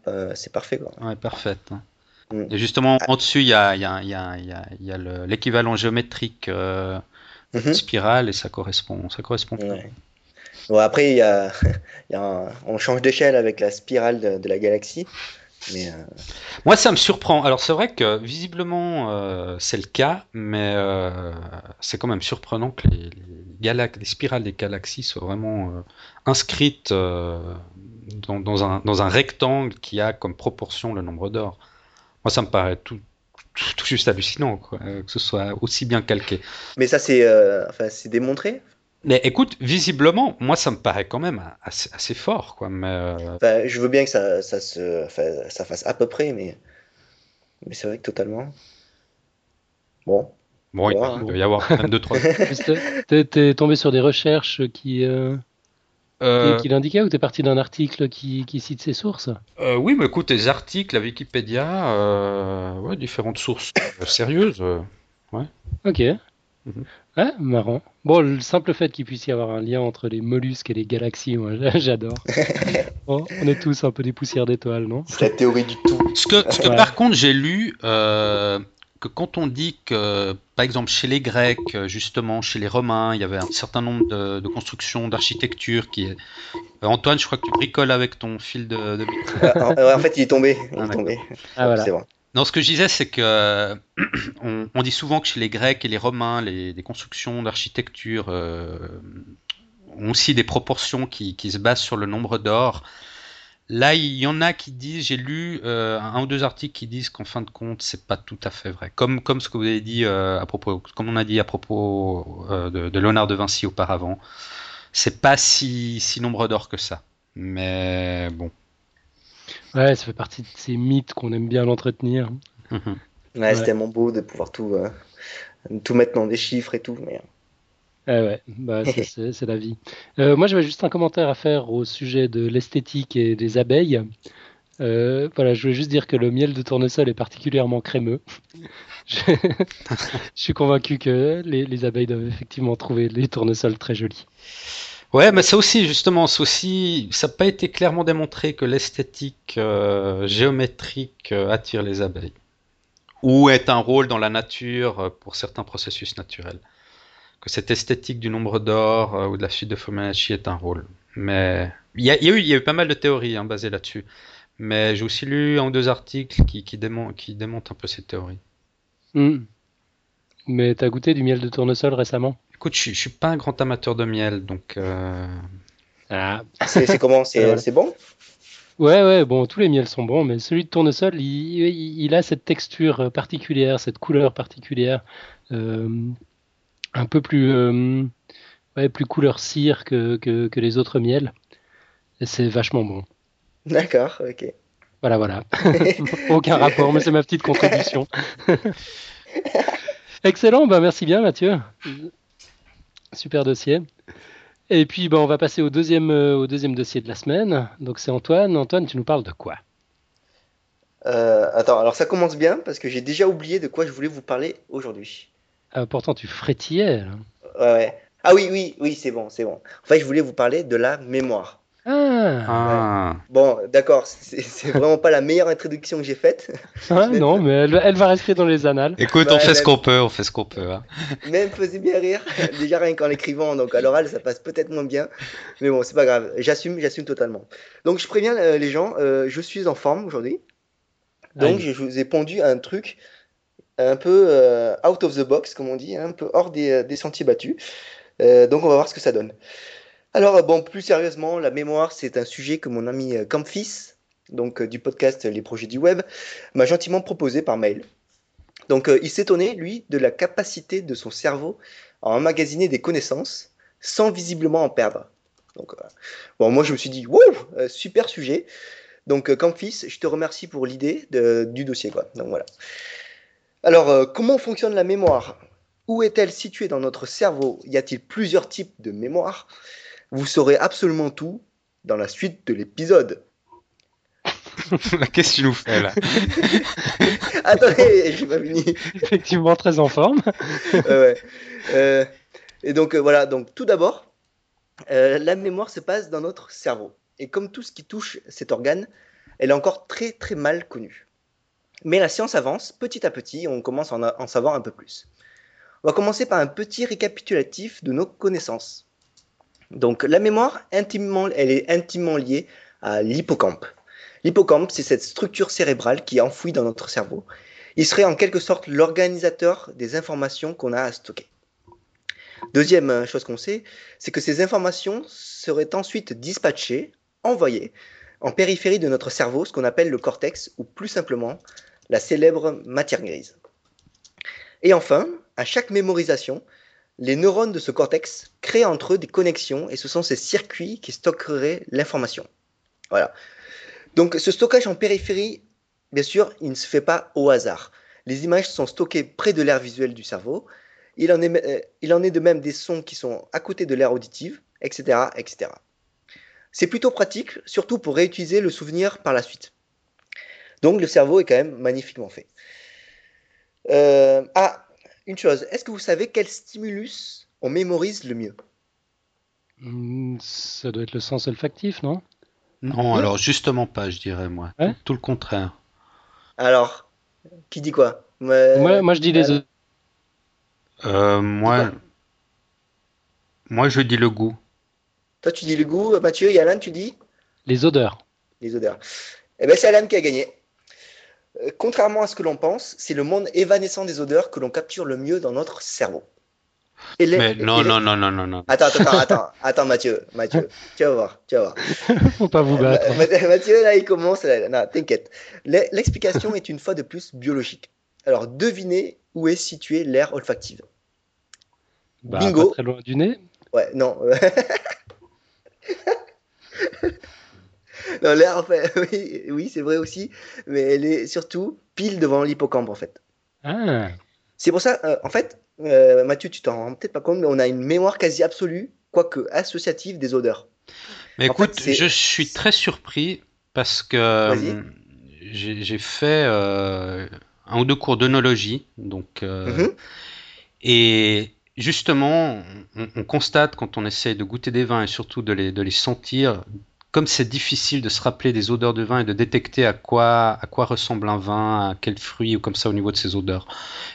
Euh, c'est parfait quoi. Ouais, parfaite. Hein. Mm. Et justement, en dessus, il y a, y a, y a, y a l'équivalent géométrique mhm. spirale et ça correspond. Ça correspond. Bon, après, y a, on change d'échelle avec la spirale de, la galaxie. Mais euh, Moi, ça me surprend. Alors, c'est vrai que visiblement, euh, c'est le cas, mais euh, c'est quand même surprenant que les, les, spirales des galaxies soient vraiment inscrites dans, un, dans, un, rectangle qui a comme proportion le nombre d'or. Moi, ça me paraît tout, tout, juste hallucinant quoi, que ce soit aussi bien calqué. Mais ça, c'est enfin, démontré? Mais écoute, visiblement, moi, ça me paraît quand même assez, fort, quoi. Mais euh, je veux bien que ça, ça se, ça fasse à peu près, mais, mais c'est vrai que totalement. Bon. Bon, il doit y avoir même deux, trois. T'es tombé sur des recherches qui, euh, euh... qui l'indiquaient ou t'es parti d'un article qui, qui, cite ses sources? Euh, Oui, mais écoute, les articles, la Wikipédia, ouais, différentes sources sérieuses. ouais. Ok. Mhm. Ouais, marrant. Bon, le simple fait qu'il puisse y avoir un lien entre les mollusques et les galaxies, moi j'adore. on est tous un peu des poussières d'étoiles, non? C'est la théorie du tout. Ce que, par contre j'ai lu, euh, que quand on dit que, par exemple, chez les Grecs, justement, chez les Romains, il y avait un certain nombre de, constructions, d'architecture qui est... Euh, Antoine, je crois que tu bricoles avec ton fil de... en fait, il est tombé. Il est ah, tombé. Ah, voilà. C'est bon. Non, ce que je disais, c'est que on, dit souvent que chez les Grecs et les Romains, les, constructions d'architecture euh, ont aussi des proportions qui, se basent sur le nombre d'or. Là, il y en a qui disent, j'ai lu euh, un ou deux articles qui disent qu'en fin de compte, c'est pas tout à fait vrai. Comme, comme ce que vous avez dit euh, à propos, comme on a dit à propos de, de, Léonard de Vinci auparavant, c'est pas si, si nombre d'or que ça. Mais bon, Ouais, ça fait partie de ces mythes qu'on aime bien l'entretenir. Mhm. Ouais, c'est tellement beau de pouvoir tout, euh, tout mettre dans des chiffres et tout. Mais... ouais, bah, c'est la vie. Euh, moi, j'avais juste un commentaire à faire au sujet de l'esthétique et des abeilles. Euh, voilà, je voulais juste dire que le miel de tournesol est particulièrement crémeux. je, suis convaincu que les, les, abeilles doivent effectivement trouver les tournesols très jolis. Ouais, mais ça aussi, justement, ça aussi, ça n'a pas été clairement démontré que l'esthétique euh, géométrique euh, attire les abeilles. Ou est un rôle dans la nature euh, pour certains processus naturels. Que cette esthétique du nombre d'or ou de la suite de Fibonacci est un rôle. Mais il y, y a eu pas mal de théories hein, basées là-dessus. Mais j'ai aussi lu un ou deux articles qui, qui, démontent un peu ces théories. Hmm. Mais t'as goûté du miel de tournesol récemment? Écoute, je, suis pas un grand amateur de miel, donc. Euh... Ah. C'est comment C'est bon Ouais, ouais, bon, tous les miels sont bons, mais celui de tournesol, il, a cette texture particulière, cette couleur particulière, euh, un peu plus, euh, ouais, plus couleur cire que, que, que les autres miels. Et c'est vachement bon. D'accord, ok. Voilà, voilà. Aucun rapport, mais c'est ma petite contribution. Excellent, bah merci bien Mathieu. Super dossier. Et puis, bah, on va passer au deuxième, euh, au deuxième dossier de la semaine. Donc, c'est Antoine. Antoine, tu nous parles de quoi? Euh, Attends, alors ça commence bien parce que j'ai déjà oublié de quoi je voulais vous parler aujourd'hui. Ah, pourtant, tu frétillais. Ouais, Ah oui, oui, oui, c'est bon, c'est bon. En fait, je voulais vous parler de la mémoire. Ah. Bon, d'accord, c'est vraiment pas la meilleure introduction que j'ai faite. Ah, non, mais elle, va rester dans les annales. Écoute, on fait ce qu'on peut, on fait ce qu'on peut. Hein. Même faisait bien rire, déjà rien qu'en l'écrivant, donc à l'oral ça passe peut-être moins bien, mais bon, c'est pas grave, j'assume, j'assume totalement. Donc je préviens euh, les gens, euh, je suis en forme aujourd'hui, donc je vous ai pondu un truc un peu euh, out of the box, comme on dit, hein, un peu hors des, des sentiers battus. donc on va voir ce que ça donne. Alors, bon, plus sérieusement, la mémoire, c'est un sujet que mon ami euh, Campfis, donc euh, du podcast Les projets du web, m'a gentiment proposé par mail. Donc, euh, il s'étonnait, lui, de la capacité de son cerveau à emmagasiner des connaissances sans visiblement en perdre. Donc, bon, moi, je me suis dit, wow, super sujet. Donc, Campfis, je te remercie pour l'idée du dossier. Donc, voilà. Alors, comment fonctionne la mémoire? Où est-elle située dans notre cerveau? Y a-t-il plusieurs types de mémoire? Vous saurez absolument tout dans la suite de l'épisode. Qu'est-ce que tu nous fais là Attendez, j'ai pas fini. Effectivement, très en forme. Euh, et donc euh, voilà, donc tout d'abord, euh, la mémoire se passe dans notre cerveau. Et comme tout ce qui touche cet organe, elle est encore très très mal connue. Mais la science avance petit à petit, on commence à en, en savoir un peu plus. On va commencer par un petit récapitulatif de nos connaissances. Donc la mémoire, elle est intimement liée à l'hippocampe. L'hippocampe, c'est cette structure cérébrale qui est enfouie dans notre cerveau. Il serait en quelque sorte l'organisateur des informations qu'on a à stocker. Deuxième euh, chose qu'on sait, c'est que ces informations seraient ensuite dispatchées, envoyées en périphérie de notre cerveau, ce qu'on appelle le cortex, ou plus simplement la célèbre matière grise. Et enfin, à chaque mémorisation, les neurones de ce cortex créent entre eux des connexions et ce sont ces circuits qui stockeraient l'information. Voilà. Donc ce stockage en périphérie, bien sûr, il ne se fait pas au hasard. Les images sont stockées près de l'air visuel du cerveau. Il en, est, euh, il en est de même des sons qui sont à côté de l'air auditive, etc. etc. C'est plutôt pratique, surtout pour réutiliser le souvenir par la suite. Donc le cerveau est quand même magnifiquement fait. Euh, ah, une chose, est-ce que vous savez quel stimulus on mémorise le mieux? Hmm, Ça doit être le sens olfactif, non? Non, alors justement pas, je dirais moi. tout, le contraire. Alors, qui dit quoi? Moi, moi, je dis les autres. Euh, moi, moi, je dis le goût. Toi, tu dis le goût, Mathieu et Alan, tu dis? Les odeurs. Les odeurs. Eh bien, c'est Alan qui a gagné. Euh, contrairement à ce que l'on pense, c'est le monde évanescent des odeurs que l'on capture le mieux dans notre cerveau. Et les, Mais non, non, non, non, non, non. Attends, attends, attends, attends, Mathieu, Mathieu, tu vas voir, tu vas voir. Faut pas vous battre. Mathieu, là, il commence. Là, non, t'inquiète. L'explication est une fois de plus biologique. Alors, devinez où est situé l'air olfactif. Bah, Bingo. Pas très loin du nez. Ouais, non. non, l'air, en fait, oui, oui c'est vrai aussi, mais elle est surtout pile devant l'hippocampe, en fait. Ah. C'est pour ça, euh, en fait, euh, Mathieu, tu t'en rends peut-être pas compte, mais on a une mémoire quasi absolue, quoique associative, des odeurs. Mais écoute, je suis très surpris parce que euh, j'ai fait un ou deux cours d'onologie, donc, mhm. et justement, on, constate quand on essaie de goûter des vins et surtout de les, de les sentir, comme c'est difficile de se rappeler des odeurs de vin et de détecter à quoi, à quoi ressemble un vin, à quel fruit ou comme ça au niveau de ces odeurs.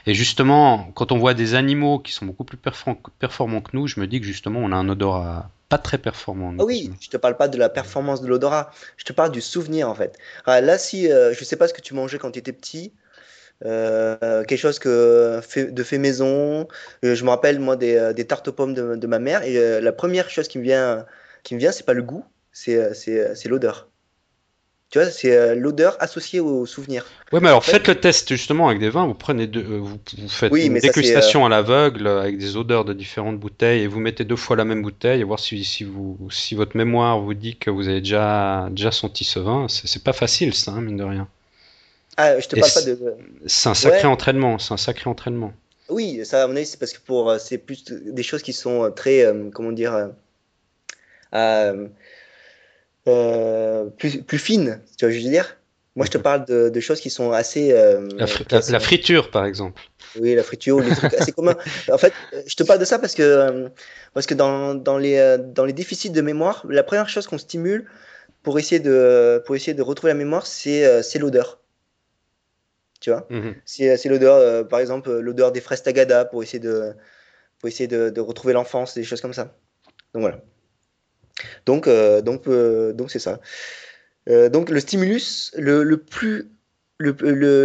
Et justement, quand on voit des animaux qui sont beaucoup plus performants que nous, je me dis que justement on a un odorat pas très performant. Ah oui, je te parle pas de la performance de l'odorat, je te parle du souvenir en fait. Ah, là, si euh, je sais pas ce que tu mangeais quand tu étais petit, euh, quelque chose que de fait maison. Euh, je me rappelle moi des, des tartes aux pommes de, ma mère et la première chose qui me vient, qui me vient, c'est pas le goût, euh, euh, c'est l'odeur. Tu vois, c'est euh, l'odeur associée au souvenir. Oui, mais alors faites le test justement avec des vins. Vous prenez deux, vous, faites une dégustation à l'aveugle avec des odeurs de différentes bouteilles et vous mettez deux fois la même bouteille et voir si, si, vous, si votre mémoire vous dit que vous avez déjà, déjà senti ce vin. C'est pas facile, ça, hein, mine de rien. Ah, je te parle pas de. C'est un sacré entraînement. C'est un sacré entraînement. Oui, ça, à mon avis, c'est parce que pour c'est plus des choses qui sont très, comment dire. Euh, plus, plus fine, tu vois, je veux dire? Moi, je te parle de, de choses qui sont assez. Euh, la, friture, par exemple. Oui, la friture, les trucs assez communs. En fait, je te parle de ça parce que, euh, parce que dans, dans, les, dans les déficits de mémoire, la première chose qu'on stimule pour essayer de, pour essayer de retrouver la mémoire, c'est l'odeur. Tu vois? Mhm. C'est l'odeur, par exemple, l'odeur des fraises tagada pour essayer de, pour essayer de, de retrouver l'enfance, des choses comme ça. Donc voilà. Donc, euh, donc, euh, donc c'est ça. Euh, donc le stimulus le, le plus le,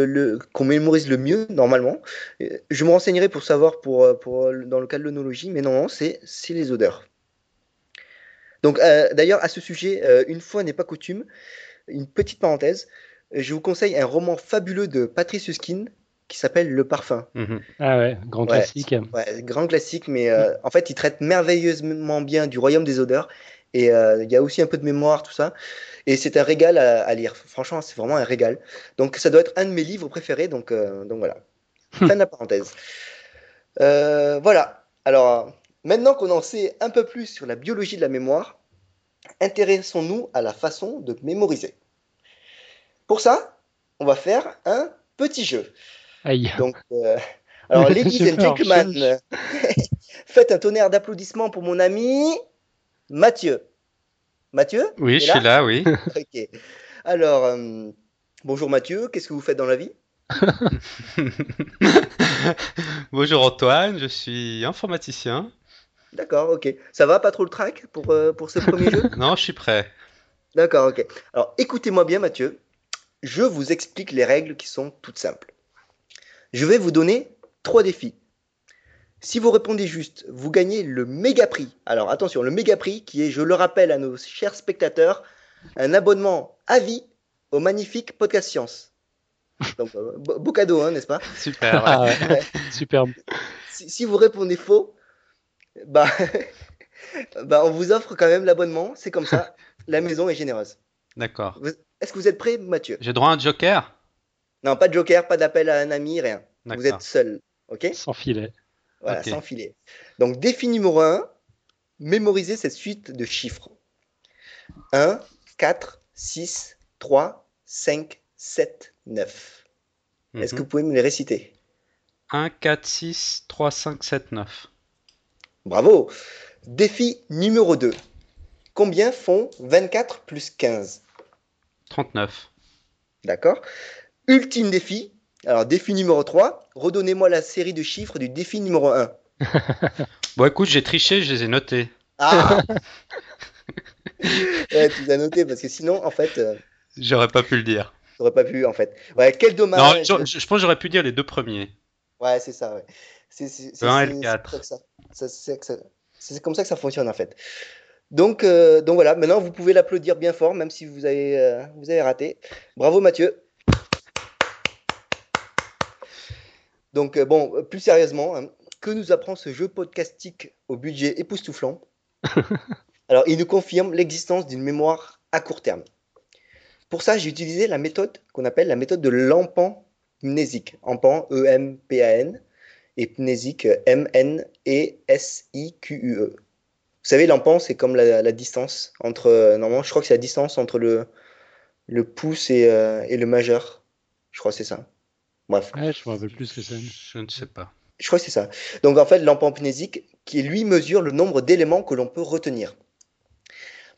le, qu'on mémorise le mieux normalement. Je me renseignerai pour savoir pour, pour dans le cas de l'onologie, mais non, c'est c'est les odeurs. Donc d'ailleurs à ce sujet, une fois n'est pas coutume, une petite parenthèse, je vous conseille un roman fabuleux de Patrice Huskin qui s'appelle Le Parfum. Mhm. Ah ouais, grand classique. Ouais, grand classique, mais en fait il traite merveilleusement bien du royaume des odeurs et euh, il y a aussi un peu de mémoire, tout ça. Et c'est un régal à, lire. Franchement, c'est vraiment un régal. Donc, ça doit être un de mes livres préférés. Donc, euh, donc voilà. fin de la parenthèse. Euh, voilà. Alors, maintenant qu'on en sait un peu plus sur la biologie de la mémoire, intéressons-nous à la façon de mémoriser. Pour ça, on va faire un petit jeu. Aïe. Donc, alors, ladies and gentlemen, faites un tonnerre d'applaudissements pour mon ami Mathieu. Mathieu Oui, je suis là, oui. ok. Alors, euh, bonjour Mathieu, qu'est-ce que vous faites dans la vie? Bonjour Antoine, je suis informaticien. D'accord, ok. Ça va, pas trop le track pour, euh, pour ce premier jeu? Non, je suis prêt. D'accord, ok. Alors, écoutez-moi bien Mathieu. Je vous explique les règles qui sont toutes simples. Je vais vous donner trois défis. Si vous répondez juste, vous gagnez le méga prix. Alors attention, le méga prix qui est, je le rappelle à nos chers spectateurs, un abonnement à vie au magnifique podcast science. Donc euh, beau cadeau, hein, n'est-ce pas? Super. Ah Superbe. Si, vous répondez faux, bah, bah on vous offre quand même l'abonnement. C'est comme ça. La maison est généreuse. D'accord. Est-ce que vous êtes prêt, Mathieu? J'ai droit à un joker? Non, pas de joker, pas d'appel à un ami, rien. Vous êtes seul, ok? Sans filet. Voilà, sans filet. Donc, défi numéro 1, mémoriser cette suite de chiffres. 1, 4, 6, 3, 5, 7, 9. Est-ce que vous pouvez me les réciter? 1, 4, 6, 3, 5, 7, 9. Bravo Défi numéro 2. Combien font 24 plus 15 39. D'accord? Ultime défi, alors, défi numéro 3, redonnez-moi la série de chiffres du défi numéro 1. bon, écoute, j'ai triché, je les ai notés. Ah Tu les as notés parce que sinon, en fait. Euh, J'aurais pas pu le dire. J'aurais pas pu en fait. Ouais, quel dommage. Non, je, je pense que j'aurais pu dire les deux premiers. Ouais, c'est ça, ouais. C'est c'est comme ça que ça fonctionne en fait. Donc, euh, donc voilà, maintenant vous pouvez l'applaudir bien fort, même si vous avez, euh, vous avez raté. Bravo Mathieu. Donc euh, bon, euh, plus sérieusement, hein, que nous apprend ce jeu podcastique au budget époustouflant Alors, il nous confirme l'existence d'une mémoire à court terme. Pour ça, j'ai utilisé la méthode qu'on appelle la méthode de l'empan mnésique. Empan, E E-M-P-A-N, et mnésique, E M-N-E-S-I-Q-U-E. Vous savez, l'empan, c'est comme la, la distance entre. euh, Normalement, je crois que c'est la distance entre le, le pouce et, euh, et le majeur. Je crois que c'est ça. Bref. Ouais, je me rappelle plus ce que c'est. Je ne sais pas. Je crois que c'est ça. Donc en fait, l'empan mnésique qui lui mesure le nombre d'éléments que l'on peut retenir.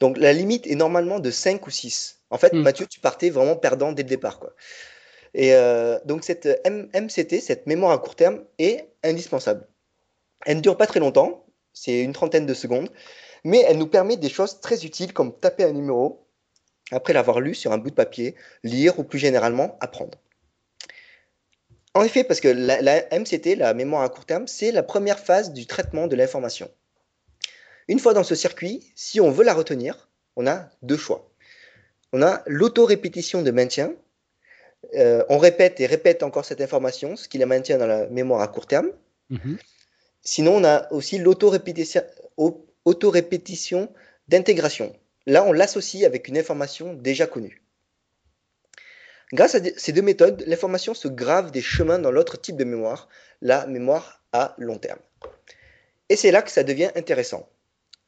Donc la limite est normalement de 5 ou 6. En fait, Hmm. Mathieu, tu partais vraiment perdant dès le départ. Quoi. Et euh, donc cette M- MCT, cette mémoire à court terme, est indispensable. Elle ne dure pas très longtemps, c'est une trentaine de secondes, mais elle nous permet des choses très utiles comme taper un numéro après l'avoir lu sur un bout de papier, lire ou plus généralement apprendre. En effet, parce que la, la MCT, la mémoire à court terme, c'est la première phase du traitement de l'information. Une fois dans ce circuit, si on veut la retenir, on a deux choix. On a l'auto-répétition de maintien. Euh, on répète et répète encore cette information, ce qui la maintient dans la mémoire à court terme. Mhm. Sinon, on a aussi l'auto-répétition au- auto-répétition d'intégration. Là, on l'associe avec une information déjà connue. Grâce à ces deux méthodes, l'information se grave des chemins dans l'autre type de mémoire, la mémoire à long terme. Et c'est là que ça devient intéressant.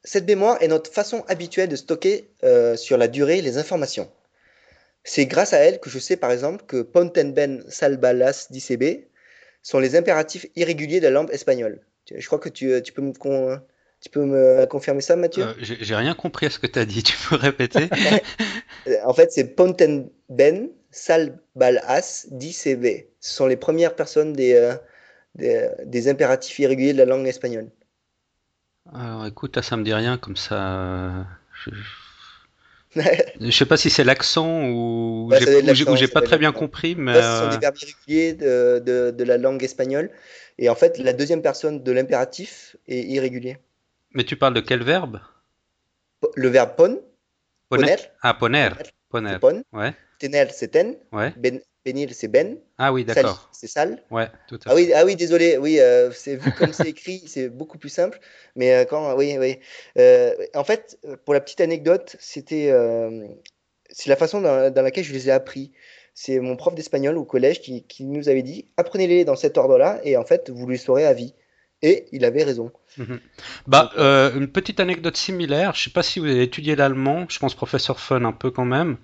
Cette mémoire est notre façon habituelle de stocker euh, sur la durée les informations. C'est grâce à elle que je sais par exemple que Pontenben Salbalas DCB sont les impératifs irréguliers de la langue espagnole. Je crois que tu, tu peux, me, con- tu peux me confirmer ça, Mathieu? Euh, J'ai rien compris à ce que tu as dit. Tu peux répéter? Euh, En fait, c'est Pontenben Salbalas DCB. Ce sont les premières personnes des, euh, des, des impératifs irréguliers de la langue espagnole. Alors écoute, là, ça me dit rien comme ça. euh, Je, je sais pas si c'est l'accent ou Ouais, j'ai- ou j'ai- pas très bien compris, mais Ça, ce sont euh, des verbes irréguliers de, de, de la langue espagnole. Et en fait, la deuxième personne de l'impératif est irrégulier. mais tu parles de quel verbe? Le verbe pon, Poner? poner, Ah, poner. c'est Poner. pon, Ouais, tener, c'est ten, ouais. ben, benir, c'est ben, Ah oui, d'accord. c'est sal. Ouais, tout à Ah oui, ah oui, désolé, oui, euh, c'est vu comme c'est écrit, c'est beaucoup plus simple. Mais euh, quand, oui, oui. Euh, en fait, pour la petite anecdote, c'était, c'est la façon dans, dans laquelle je les ai appris. C'est mon prof d'espagnol au collège qui, qui nous avait dit, apprenez-les dans cet ordre-là, et en fait, vous les saurez à vie. Et il avait raison. Bah, euh, une petite anecdote similaire. Je sais pas si vous avez étudié l'allemand. Je pense professeur Fun un peu quand même.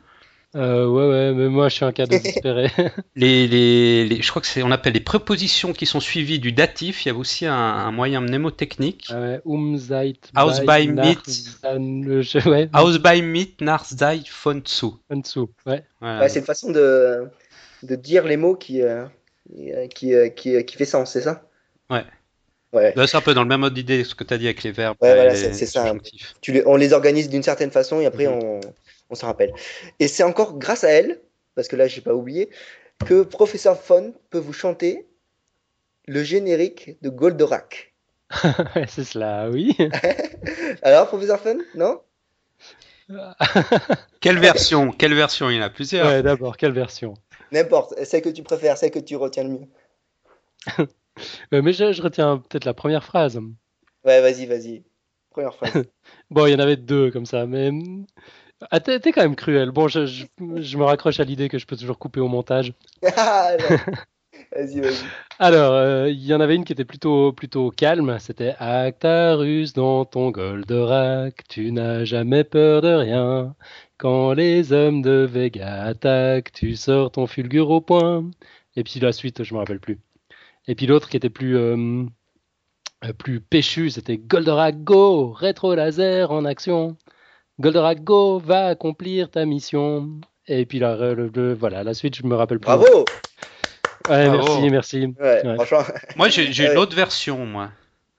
Euh, ouais, ouais, mais moi je suis un cas désespéré. Les, les, les- je crois que c'est, on appelle les prépositions qui sont suivies du datif. Il y a aussi un, un moyen mnémotechnique. Ah ouais, um, Aus bei mit. Je, ouais, Aus bei mit nach sei von zu. en dessous. Ouais. Ouais. Ouais, c'est une façon de, de dire les mots qui, euh, qui, euh, qui, qui fait sens, c'est ça? Ouais. Ouais. Là, c'est un peu dans le même mode d'idée ce que tu as dit avec les verbes. Ouais, voilà, c'est- ça. subjonctifs. tu les- on les organise d'une certaine façon et après on, on s'en rappelle. Et c'est encore grâce à elle, parce que là j'ai pas oublié, que Professeur Fun peut vous chanter le générique de Goldorak. C'est cela, oui. Alors, Professeur Fun, non? Quelle version? Quelle version? Il y en a plusieurs. ouais, d'abord, quelle version? N'importe, celle que tu préfères, celle que tu retiens le mieux. Mais je, je retiens peut-être la première phrase. Ouais, vas-y, vas-y. Première phrase. Bon, il y en avait deux comme ça, mais. Ah, t'es quand même cruel. Bon, je, je, je me raccroche à l'idée que je peux toujours couper au montage. Ah, vas-y, vas-y. Alors, euh, il y en avait une qui était plutôt, plutôt calme. C'était Actarus dans ton Goldorak, tu n'as jamais peur de rien. Quand les hommes de Vega attaquent, tu sors ton fulgure au point. Et puis la suite, je me rappelle plus. Et puis l'autre qui était plus, euh, plus péchu, c'était Goldorak Go, rétro laser en action. Goldorak Go va accomplir ta mission. Et puis là, le- le- voilà, la suite, je me rappelle plus. Bravo Ouais, Bravo. merci, merci. Ouais, Ouais. franchement. Moi, j'ai une autre version, moi.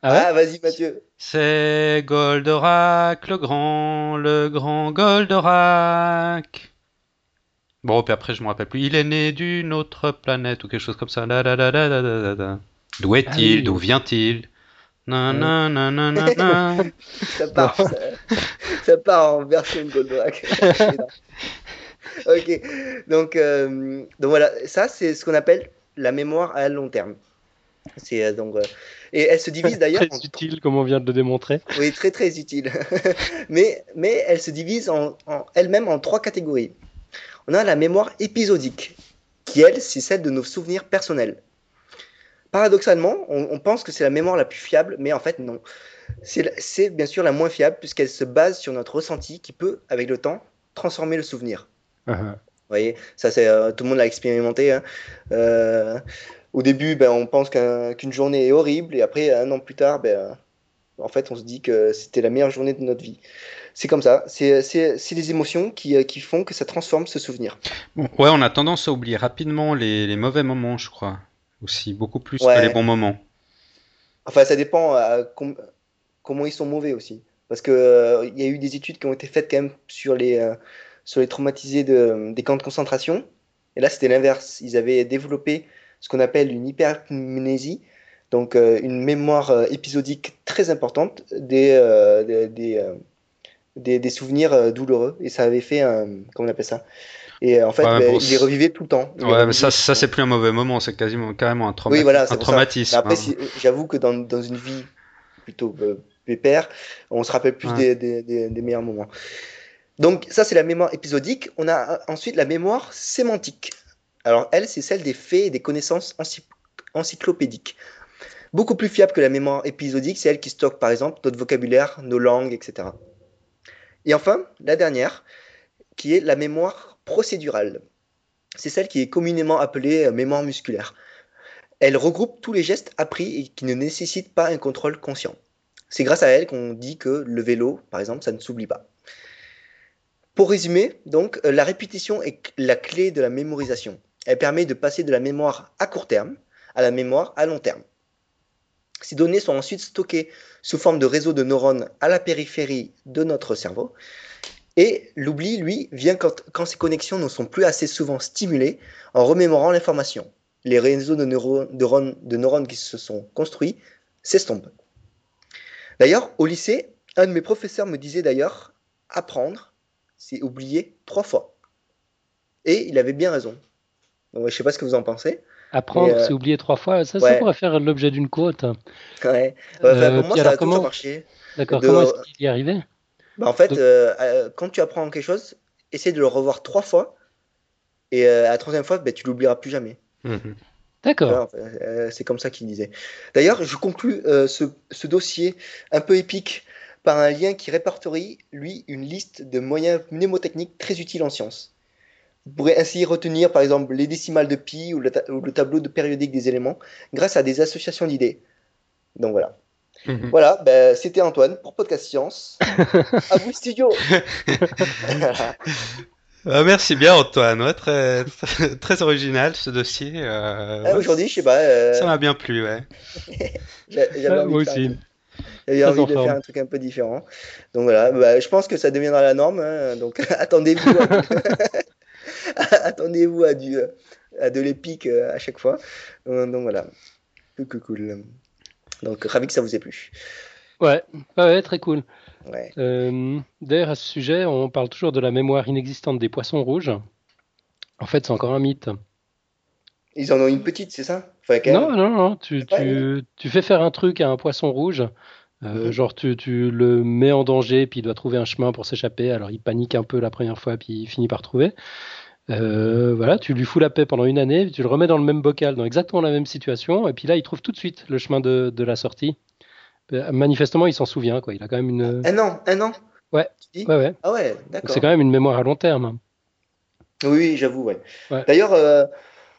Ah ouais? Ah, vas-y, Mathieu. C'est Goldorak le grand, le grand Goldorak. Bon, puis après, je me rappelle plus. Il est né d'une autre planète ou quelque chose comme ça. D'où est-il? Ah oui. D'où vient-il? Na, na, na, na, na, na. Ça part, ça, ça part en version Goldberg. ok, donc, euh, donc voilà, ça c'est ce qu'on appelle la mémoire à long terme. C'est euh, donc euh, et elle se divise d'ailleurs Très en utile, comme on vient de le démontrer. oui très très utile, mais mais elle se divise en, en elle-même en trois catégories. On a la mémoire épisodique, qui elle c'est celle de nos souvenirs personnels. Paradoxalement, on, on pense que c'est la mémoire la plus fiable, mais en fait non. C'est bien sûr la moins fiable puisqu'elle se base sur notre ressenti qui peut, avec le temps, transformer le souvenir. Ah, Vous voyez, ça c'est euh, tout le monde l'a expérimenté. hein. Euh, au début, ben, on pense qu'un- qu'une journée est horrible et après, un an plus tard, ben, en fait, on se dit que c'était la meilleure journée de notre vie. C'est comme ça. C'est les émotions qui, euh, qui font que ça transforme ce souvenir. Ouais, on a tendance à oublier rapidement les, les mauvais moments, je crois. Aussi, beaucoup plus Ouais. que les bons moments. Enfin, ça dépend à com- comment ils sont mauvais aussi. Parce que euh, il y a eu des études qui ont été faites quand même sur les, euh, sur les traumatisés de, des camps de concentration. Et là, c'était l'inverse. Ils avaient développé ce qu'on appelle une hypermnésie, donc euh, une mémoire euh, épisodique très importante des, euh, des, des, euh, des- souvenirs euh, douloureux. Et ça avait fait un. Comment on appelle ça? Et euh, en fait, Ouais, ben, bon, ils les revivaient tout le temps. Ouais, mais ça, ça c'est plus un mauvais moment, c'est quasiment carrément un, trauma- Oui, voilà, un c'est pour ça. traumatisme. Après, hein. j'avoue que dans, dans une vie plutôt euh, pépère, on se rappelle plus Ouais. des, des- des- des meilleurs moments. Donc ça, c'est la mémoire épisodique. On a euh, ensuite la mémoire sémantique. Alors elle, c'est celle des faits et des connaissances ency- encyclopédiques. Beaucoup plus fiable que la mémoire épisodique, c'est elle qui stocke par exemple notre vocabulaire, nos langues, etc. Et enfin, la dernière, qui est la mémoire procédurale. C'est celle qui est communément appelée euh, mémoire musculaire. Elle regroupe tous les gestes appris et qui ne nécessitent pas un contrôle conscient. C'est grâce à elle qu'on dit que le vélo, par exemple, ça ne s'oublie pas. Pour résumer, donc, euh, la répétition est la clé de la mémorisation. Elle permet de passer de la mémoire à court terme à la mémoire à long terme. Ces données sont ensuite stockées sous forme de réseaux de neurones à la périphérie de notre cerveau. Et l'oubli, lui, vient quand, quand ces connexions ne sont plus assez souvent stimulées en remémorant l'information les réseaux de neurones, de neurones- de neurones qui se sont construits s'estompent. D'ailleurs, au lycée, un de mes professeurs me disait d'ailleurs, apprendre, c'est oublier trois fois. Et il avait bien raison. Donc, je ne sais pas ce que vous en pensez. Apprendre, euh, c'est oublier trois fois. Ça, pourrait faire l'objet d'une quote. Ouais. Euh, Enfin, pour moi, ça a toujours comment- marché. D'accord. De- Comment est-ce qu'il y arrivé? Bah, en fait, Donc- euh, euh, quand tu apprends quelque chose, essaie de le revoir trois fois. Et euh, à la troisième fois, ben, tu l'oublieras plus jamais. Mhm. D'accord. Euh, c'est comme ça qu'il disait. D'ailleurs, je conclus euh, ce, ce dossier un peu épique par un lien qui répertorie, lui, une liste de moyens mnémotechniques très utiles en sciences. Vous pourrez ainsi retenir, par exemple, les décimales de pi ou le, ta- ou le tableau de périodique des éléments grâce à des associations d'idées. Donc voilà. Mhm. Voilà, ben, c'était Antoine pour Podcast Science. à vous, studio Voilà. Ah, merci bien Antoine, Ouais, très, très, très original ce dossier. euh, Ah, ouais, Aujourd'hui, je sais pas, euh, Ça m'a bien plu, ouais. j'a- j'avais envie moi de faire un aussi. truc. J'avais envie en de forme. faire un truc un peu différent. Donc voilà, bah, je pense que ça deviendra la norme. hein, donc attendez-vous à, attendez-vous à du à de l'épique euh, à chaque fois. Euh, donc voilà, que que cool. Donc ravi que ça vous ait plu. Ouais. Ouais, très cool. Ouais. Euh, D'ailleurs, à ce sujet, on parle toujours de la mémoire inexistante des poissons rouges. En fait, c'est encore un mythe. Ils en ont une petite, c'est ça? Enfin, Non, non, non. Tu, tu, tu fais faire un truc à un poisson rouge. euh, Mhm. Genre, tu, tu le mets en danger, puis il doit trouver un chemin pour s'échapper. Alors, il panique un peu la première fois, puis il finit par trouver. Euh, voilà, tu lui fous la paix pendant une année, tu le remets dans le même bocal, dans exactement la même situation, et puis là, il trouve tout de suite le chemin de, de la sortie. Euh, Manifestement, il s'en souvient, quoi. Il a quand même une. Un an, un an? Ouais. Tu dis? Ouais, ouais. Ah ouais, Donc, d'accord. C'est quand même une mémoire à long terme. Oui, oui, j'avoue, ouais. Ouais. D'ailleurs, euh,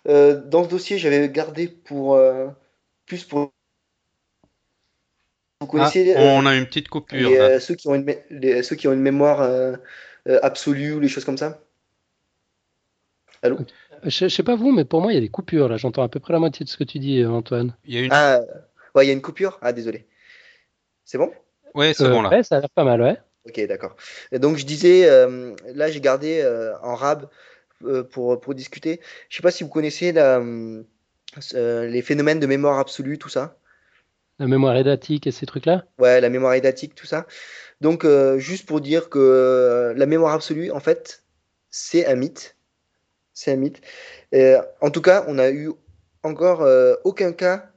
euh, dans ce dossier, j'avais gardé pour euh, plus pour. Vous Ah, connaissez euh, on a une petite coupure. les, euh, ceux qui ont une les- ceux qui ont une mémoire euh, euh, absolue ou les choses comme ça? Allô? Je, je sais pas vous, mais pour moi, il y a des coupures là. J'entends à peu près la moitié de ce que tu dis, euh, Antoine. Il y a une... Ah, ouais, il y a une coupure? Ah, désolé. C'est bon? Ouais, c'est Euh, bon là. Ouais, ça a l'air pas mal, ouais. Ok, d'accord. Et Donc je disais, euh, là j'ai gardé euh, en rab euh, pour, pour discuter. Je sais pas si vous connaissez la, euh, les phénomènes de mémoire absolue, tout ça. La mémoire édatique et ces trucs-là? Ouais, la mémoire édatique, tout ça. Donc, euh, juste pour dire que la mémoire absolue, en fait, c'est un mythe. C'est un mythe. en tout cas, on n'a eu encore aucun cas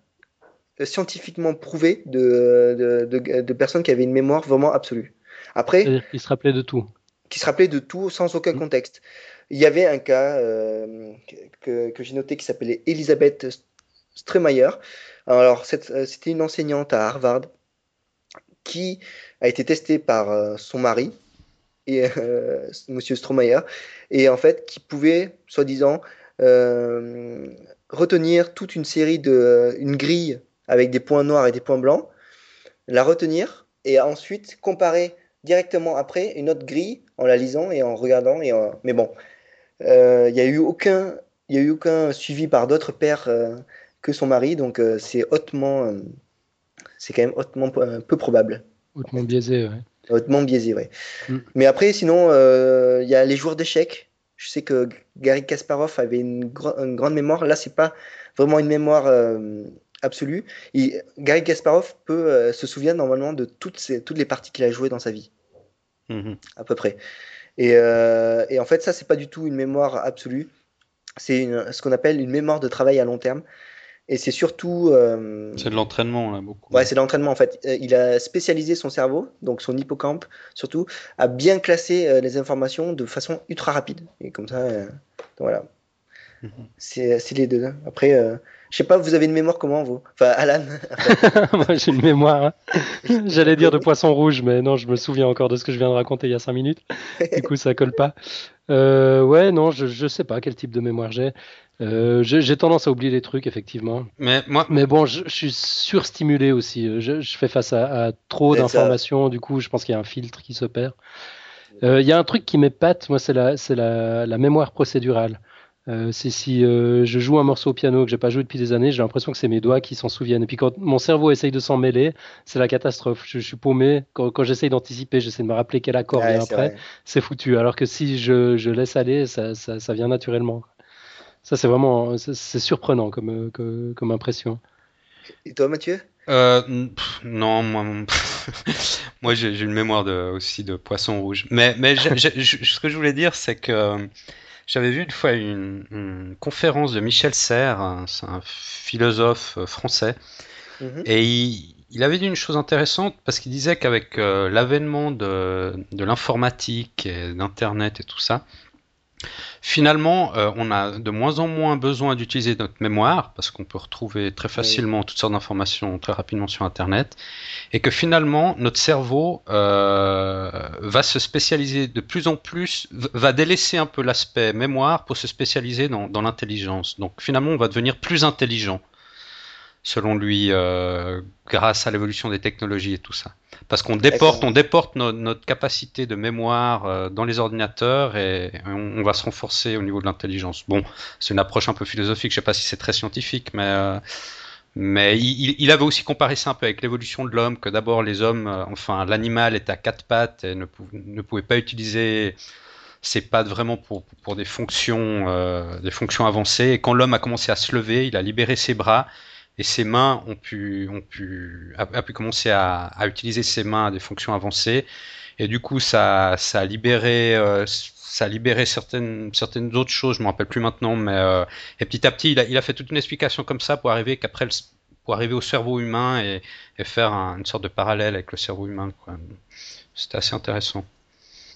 scientifiquement prouvé de, de, de, personnes qui avaient une mémoire vraiment absolue. Après, qui se rappelaient de tout. Qui se rappelaient de tout sans aucun mmh. contexte. Il y avait un cas euh, que, que j'ai noté qui s'appelait Elisabeth Stremeyer. Alors, euh, c'était une enseignante à Harvard qui a été testée par euh, son mari, et, Monsieur Stromeyer, et en fait qui pouvait, soi-disant, retenir toute une série de, une grille avec des points noirs et des points blancs, la retenir et ensuite comparer directement après une autre grille en la lisant et en regardant. Et Mais bon, euh, il n'y a eu aucun, il y a eu aucun suivi par d'autres pères euh, que son mari, donc euh, c'est hautement, c'est quand même hautement peu probable. Hautement biaisé, ouais. Hautement biaisé, ouais. Mm. Mais après, sinon, il y a les joueurs d'échecs. Je sais que Gary Kasparov avait une, une grande mémoire. Là, c'est pas vraiment une mémoire absolue. Gary Kasparov peut se souvenir normalement de toutes, ces, toutes les parties qu'il a jouées dans sa vie. Mm-hmm. À peu près. Euh, et, en fait, ça, c'est pas du tout une mémoire absolue. C'est ce qu'on appelle une mémoire de travail à long terme. Et c'est surtout. Euh, c'est de l'entraînement, là, beaucoup. Ouais, c'est de l'entraînement, en fait. Euh, il a spécialisé son cerveau, donc son hippocampe, surtout, à bien classer les informations de façon ultra rapide. Et comme ça, voilà. Mhm. C'est les deux. Hein. Après, je sais pas, vous avez une mémoire comment, vous? Enfin, Alan Moi, j'ai une mémoire. Hein. J'allais dire de poisson rouge, mais non, je me souviens encore de ce que je viens de raconter il y a 5 minutes. Du coup, ça colle pas. Euh, ouais, non, je, je sais pas quel type de mémoire j'ai. Euh, j'ai tendance à oublier les trucs, effectivement. Mais, moi... mais bon, je, suis surstimulé aussi. Je, je fais face à, trop d'informations. Du coup, je pense qu'il y a un filtre qui s'opère. Euh, il y a un truc qui m'épate, moi, c'est la, la, la mémoire procédurale. Euh, c'est si euh, je joue un morceau au piano que j'ai pas joué depuis des années, j'ai l'impression que c'est mes doigts qui s'en souviennent. Et puis quand mon cerveau essaye de s'en mêler, c'est la catastrophe. Je, suis paumé. Quand, quand j'essaye d'anticiper, j'essaie de me rappeler quel accord vient après, c'est foutu. Alors que si je, je laisse aller, ça, ça, ça, vient naturellement. Ça, c'est vraiment c'est surprenant comme, comme, comme, impression. Et toi, Mathieu? Euh, Non, moi, moi j'ai une mémoire de, aussi de poisson rouge. Mais, mais ce que je voulais dire, c'est que j'avais vu une fois une, conférence de Michel Serres, c'est un philosophe euh, français, mhm. et il, avait dit une chose intéressante parce qu'il disait qu'avec euh, l'avènement de, de l'informatique et d'Internet et tout ça, Finalement, euh, on a de moins en moins besoin d'utiliser notre mémoire parce qu'on peut retrouver très facilement toutes sortes d'informations très rapidement sur Internet, et que finalement notre cerveau euh, va se spécialiser de plus en plus, va délaisser un peu l'aspect mémoire pour se spécialiser dans, dans l'intelligence. Donc finalement, on va devenir plus intelligent selon lui, euh, grâce à l'évolution des technologies et tout ça. Parce qu'on déporte, on déporte notre capacité de mémoire euh, dans les ordinateurs et on, va se renforcer au niveau de l'intelligence. Bon, c'est une approche un peu philosophique, je sais pas si c'est très scientifique, mais euh, mais il, il, avait aussi comparé ça un peu avec l'évolution de l'homme, que d'abord les hommes, enfin l'animal était à quatre pattes et ne, ne pouvait pas utiliser ses pattes vraiment pour, pour des fonctions, des fonctions avancées. Et quand l'homme a commencé à se lever, il a libéré ses bras et ses mains ont pu, ont pu, a, pu commencer à, à, utiliser ses mains à des fonctions avancées. Et du coup, ça, ça a libéré, euh, ça a libéré certaines, certaines autres choses. Je me rappelle plus maintenant, mais euh, et petit à petit, il a, il a fait toute une explication comme ça pour arriver qu'après, pour arriver au cerveau humain et, et faire une sorte de parallèle avec le cerveau humain. C'était assez intéressant.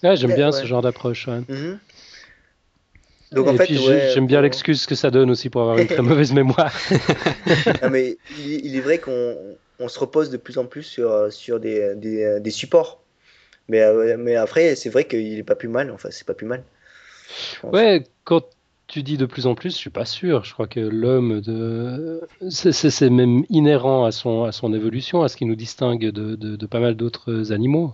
Ouais, j'aime bien ce genre d'approche. Ouais. Mm-hmm. Donc, en fait, j'aime bien l'excuse que ça donne aussi pour avoir une très mauvaise mémoire. mais il, est vrai qu'on se repose de plus en plus sur, sur des, des, des supports. Mais, euh, mais après, c'est vrai qu'il est pas plus mal. Enfin, c'est pas plus mal. Ouais, quand tu dis de plus en plus, je suis pas sûr. Je crois que l'homme, de... c'est même inhérent à son, à son évolution, à ce qui nous distingue de, de, pas mal d'autres animaux.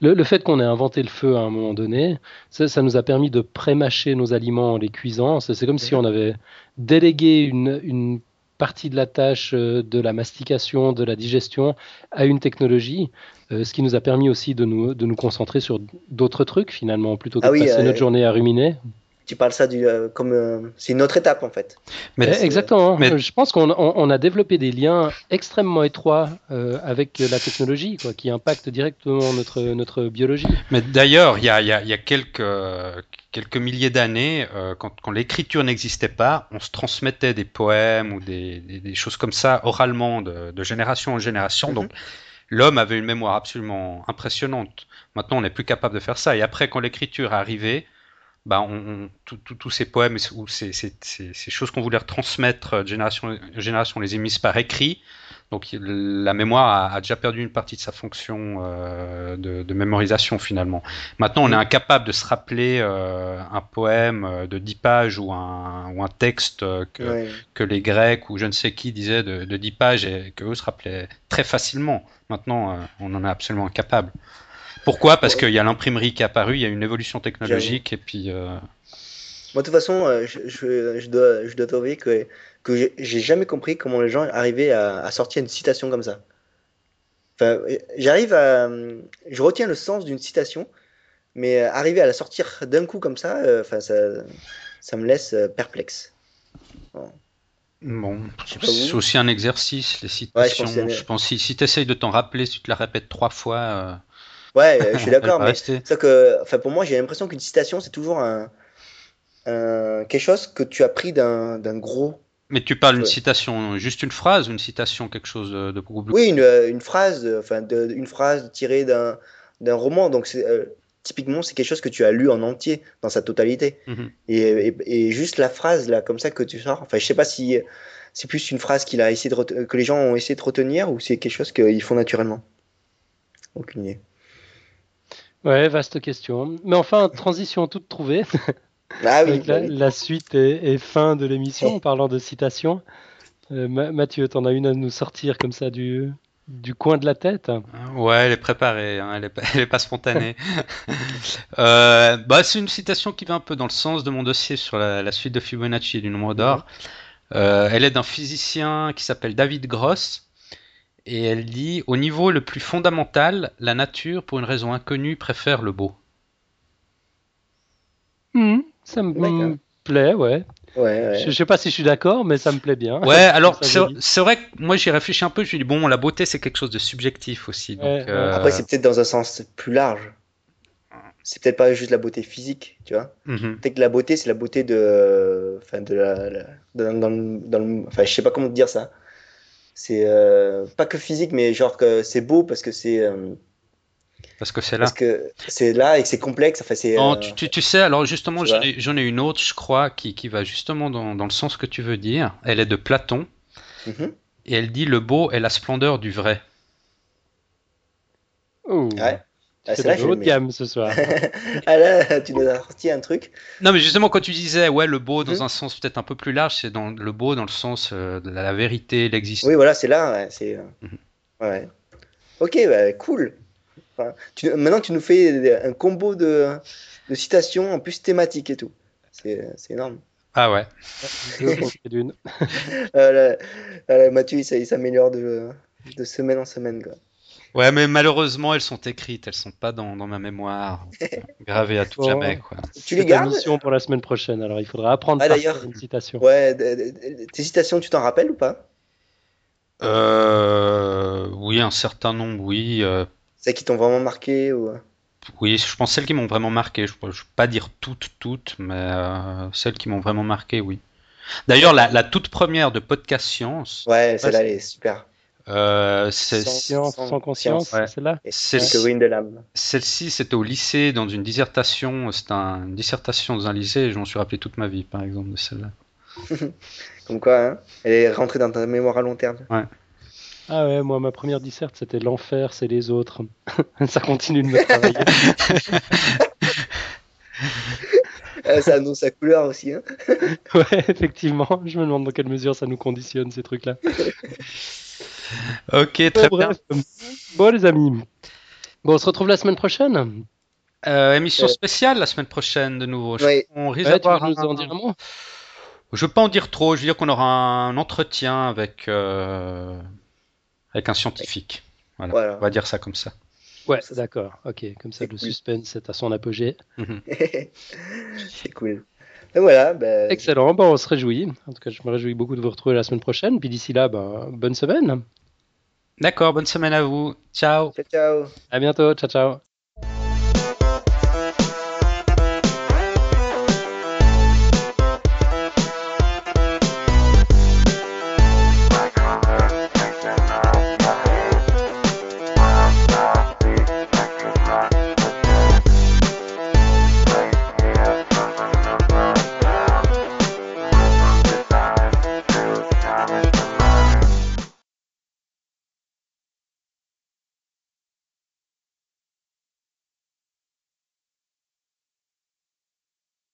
Le, le fait qu'on ait inventé le feu à un moment donné, ça, ça nous a permis de prémâcher nos aliments en les cuisant. C'est comme si on avait délégué une, une partie de la tâche euh, de la mastication, de la digestion à une technologie, euh, ce qui nous a permis aussi de nous, de nous concentrer sur d'autres trucs finalement, plutôt que ah de passer notre journée à ruminer. Tu parles ça du, euh, comme euh, c'est une autre étape en fait. Mais, exactement. Mais... Je pense qu'on on, a développé des liens extrêmement étroits euh, avec la technologie, quoi, qui impactent directement notre, notre biologie. Mais d'ailleurs, il y a, y, y a, quelques, quelques milliers d'années, quand, quand l'écriture n'existait pas, on se transmettait des poèmes ou des, des, des choses comme ça oralement de, de génération en génération. Mm-hmm. Donc l'homme avait une mémoire absolument impressionnante. Maintenant, on n'est plus capable de faire ça. Et après, quand l'écriture est arrivée, bah, on, tous ces poèmes ou ces, ces, ces, choses qu'on voulait retransmettre de génération en génération, on les a par écrit. Donc la mémoire a, déjà perdu une partie de sa fonction euh, de, de, mémorisation finalement. Maintenant, on est incapable de se rappeler euh, un poème euh, de 10 pages ou un, ou un texte que, que, les Grecs ou je ne sais qui disaient de, de 10 pages et que eux se rappelaient très facilement. Maintenant, on en est absolument incapable. Pourquoi? Parce qu'il y a l'imprimerie qui est apparue, il y a une évolution technologique et puis. Euh... Moi, de toute façon, euh, je, je, je, dois, je dois t'avouer que, que j'ai jamais compris comment les gens arrivaient à, à, sortir une citation comme ça. Enfin, j'arrive à. Je retiens le sens d'une citation, mais arriver à la sortir d'un coup comme ça, euh, enfin, ça, ça me laisse perplexe. Bon. Bon, c'est aussi un exercice, les citations. Ouais, je, pense, que si, si tu essayes de t'en rappeler, si tu te la répètes trois fois, Ouais, euh, je suis d'accord, mais c'est que, enfin, pour moi, j'ai l'impression qu'une citation, c'est toujours un, un, quelque chose que tu as pris d'un gros. Mais tu parles d'une citation, juste une phrase, une citation, quelque chose de, beaucoup plus. Oui, une, euh, une phrase, enfin, de, une phrase tirée d'un d'un roman. Donc, c'est euh, typiquement, c'est quelque chose que tu as lu en entier, dans sa totalité. Mhm. et, et, et, juste la phrase, là, comme ça, que tu sors. Enfin, je sais pas si c'est plus une phrase qu'il a essayé de que les gens ont essayé de retenir ou c'est quelque chose qu'ils font naturellement. Aucune idée. Ouais, vaste question. Mais enfin, transition toute trouvée. Ah oui, la, la, suite et, fin de l'émission en parlant de citations. Euh, Mathieu, t'en as une à nous sortir comme ça du, du coin de la tête Ouais, elle est préparée, hein, elle, est pas, elle, est pas, spontanée. euh, bah, c'est une citation qui va un peu dans le sens de mon dossier sur la, la suite de Fibonacci du nombre d'or. Euh, elle est d'un physicien qui s'appelle David Gross et elle dit Au niveau le plus fondamental, la nature, pour une raison inconnue, préfère le beau. Hmm, ça me plaît, ouais. Ouais, Je, sais pas si je suis d'accord, mais ça me plaît bien. Ouais, alors c'est vrai que moi j'y réfléchi un peu. Je me dis bon, la beauté c'est quelque chose de subjectif aussi. Euh, Après, c'est peut-être dans un sens plus large. C'est peut-être pas juste la beauté physique, tu vois. Mhm. Peut-être que la beauté c'est la beauté de, enfin de la, dans, dans, enfin je sais pas comment dire ça c'est euh, pas que physique, mais genre que c'est beau parce que c'est. Euh, parce que c'est là. Parce que c'est là et que c'est complexe. Enfin, c'est, euh, tu, tu, sais, alors justement, j'en ai, une autre, je crois, qui, qui va justement dans, dans, le sens que tu veux dire. Elle est de Platon. Mm-hmm. Et elle dit Le beau est la splendeur du vrai. Oh. Ouais. Ah, c'est la haut de gamme ce soir. ah là, tu nous as sorti un truc. Non, mais justement, quand tu disais, ouais, le beau dans mhm. un sens peut-être un peu plus large, c'est dans le beau dans le sens euh, de la vérité, l'existence. Oui, voilà, c'est là. Ouais, c'est... Euh, ouais. Ok, bah, cool. Enfin, tu... Maintenant, tu nous fais un combo de, de citations en plus thématiques et tout. C'est, énorme. Ah ouais. d'une. euh, Mathieu, il, s'améliore de, de semaine en semaine. Quoi. Ouais, mais malheureusement, elles sont écrites, elles sont pas dans, dans ma mémoire, gravées à tout jamais. Quoi. Tu les gardes? mission pour la semaine prochaine, alors il faudra apprendre ah, d'ailleurs, une citation. Ouais, tes citations, tu t'en rappelles ou pas? Euh, Oui, un certain nombre, oui. Euh... Celles qui t'ont vraiment marqué ou... Oui, je pense celles qui m'ont vraiment marqué. Je ne peux pas dire toutes, toutes, mais euh, celles qui m'ont vraiment marqué, oui. D'ailleurs, la, la, toute première de Podcast Science. Ouais, celle-là, elle est super. Euh, sans science, sans conscience, ouais. c'est là Celle-ci, c'était au lycée, dans une dissertation. C'était une dissertation dans un lycée, et je m'en suis rappelé toute ma vie, par exemple, de celle-là. Comme quoi, hein elle est rentrée dans ta mémoire à long terme. Ouais. Ah ouais, moi, ma première disserte, c'était l'enfer, c'est les autres. ça continue de me travailler. Ah, ça annonce sa couleur aussi. Hein ouais, effectivement. Je me demande dans quelle mesure ça nous conditionne, ces trucs-là. ok, très bien. Bon, les amis. Bon, on se retrouve la semaine prochaine. Euh, émission spéciale la semaine prochaine de nouveau. On risque ouais, d'avoir nous en dire un mot? Je ne veux pas en dire trop. Je veux dire qu'on aura un entretien avec euh... avec un scientifique. Voilà. voilà. On va dire ça comme ça. Ouais, d'accord. Ok, comme ça le suspense est à son apogée. Mhm. c'est cool. Et voilà. Ben... Excellent. Bon, on se réjouit. En tout cas, je me réjouis beaucoup de vous retrouver la semaine prochaine. Puis d'ici là, ben, bonne semaine. D'accord, bonne semaine à vous. Ciao. Ciao, ciao. À bientôt. Ciao, ciao.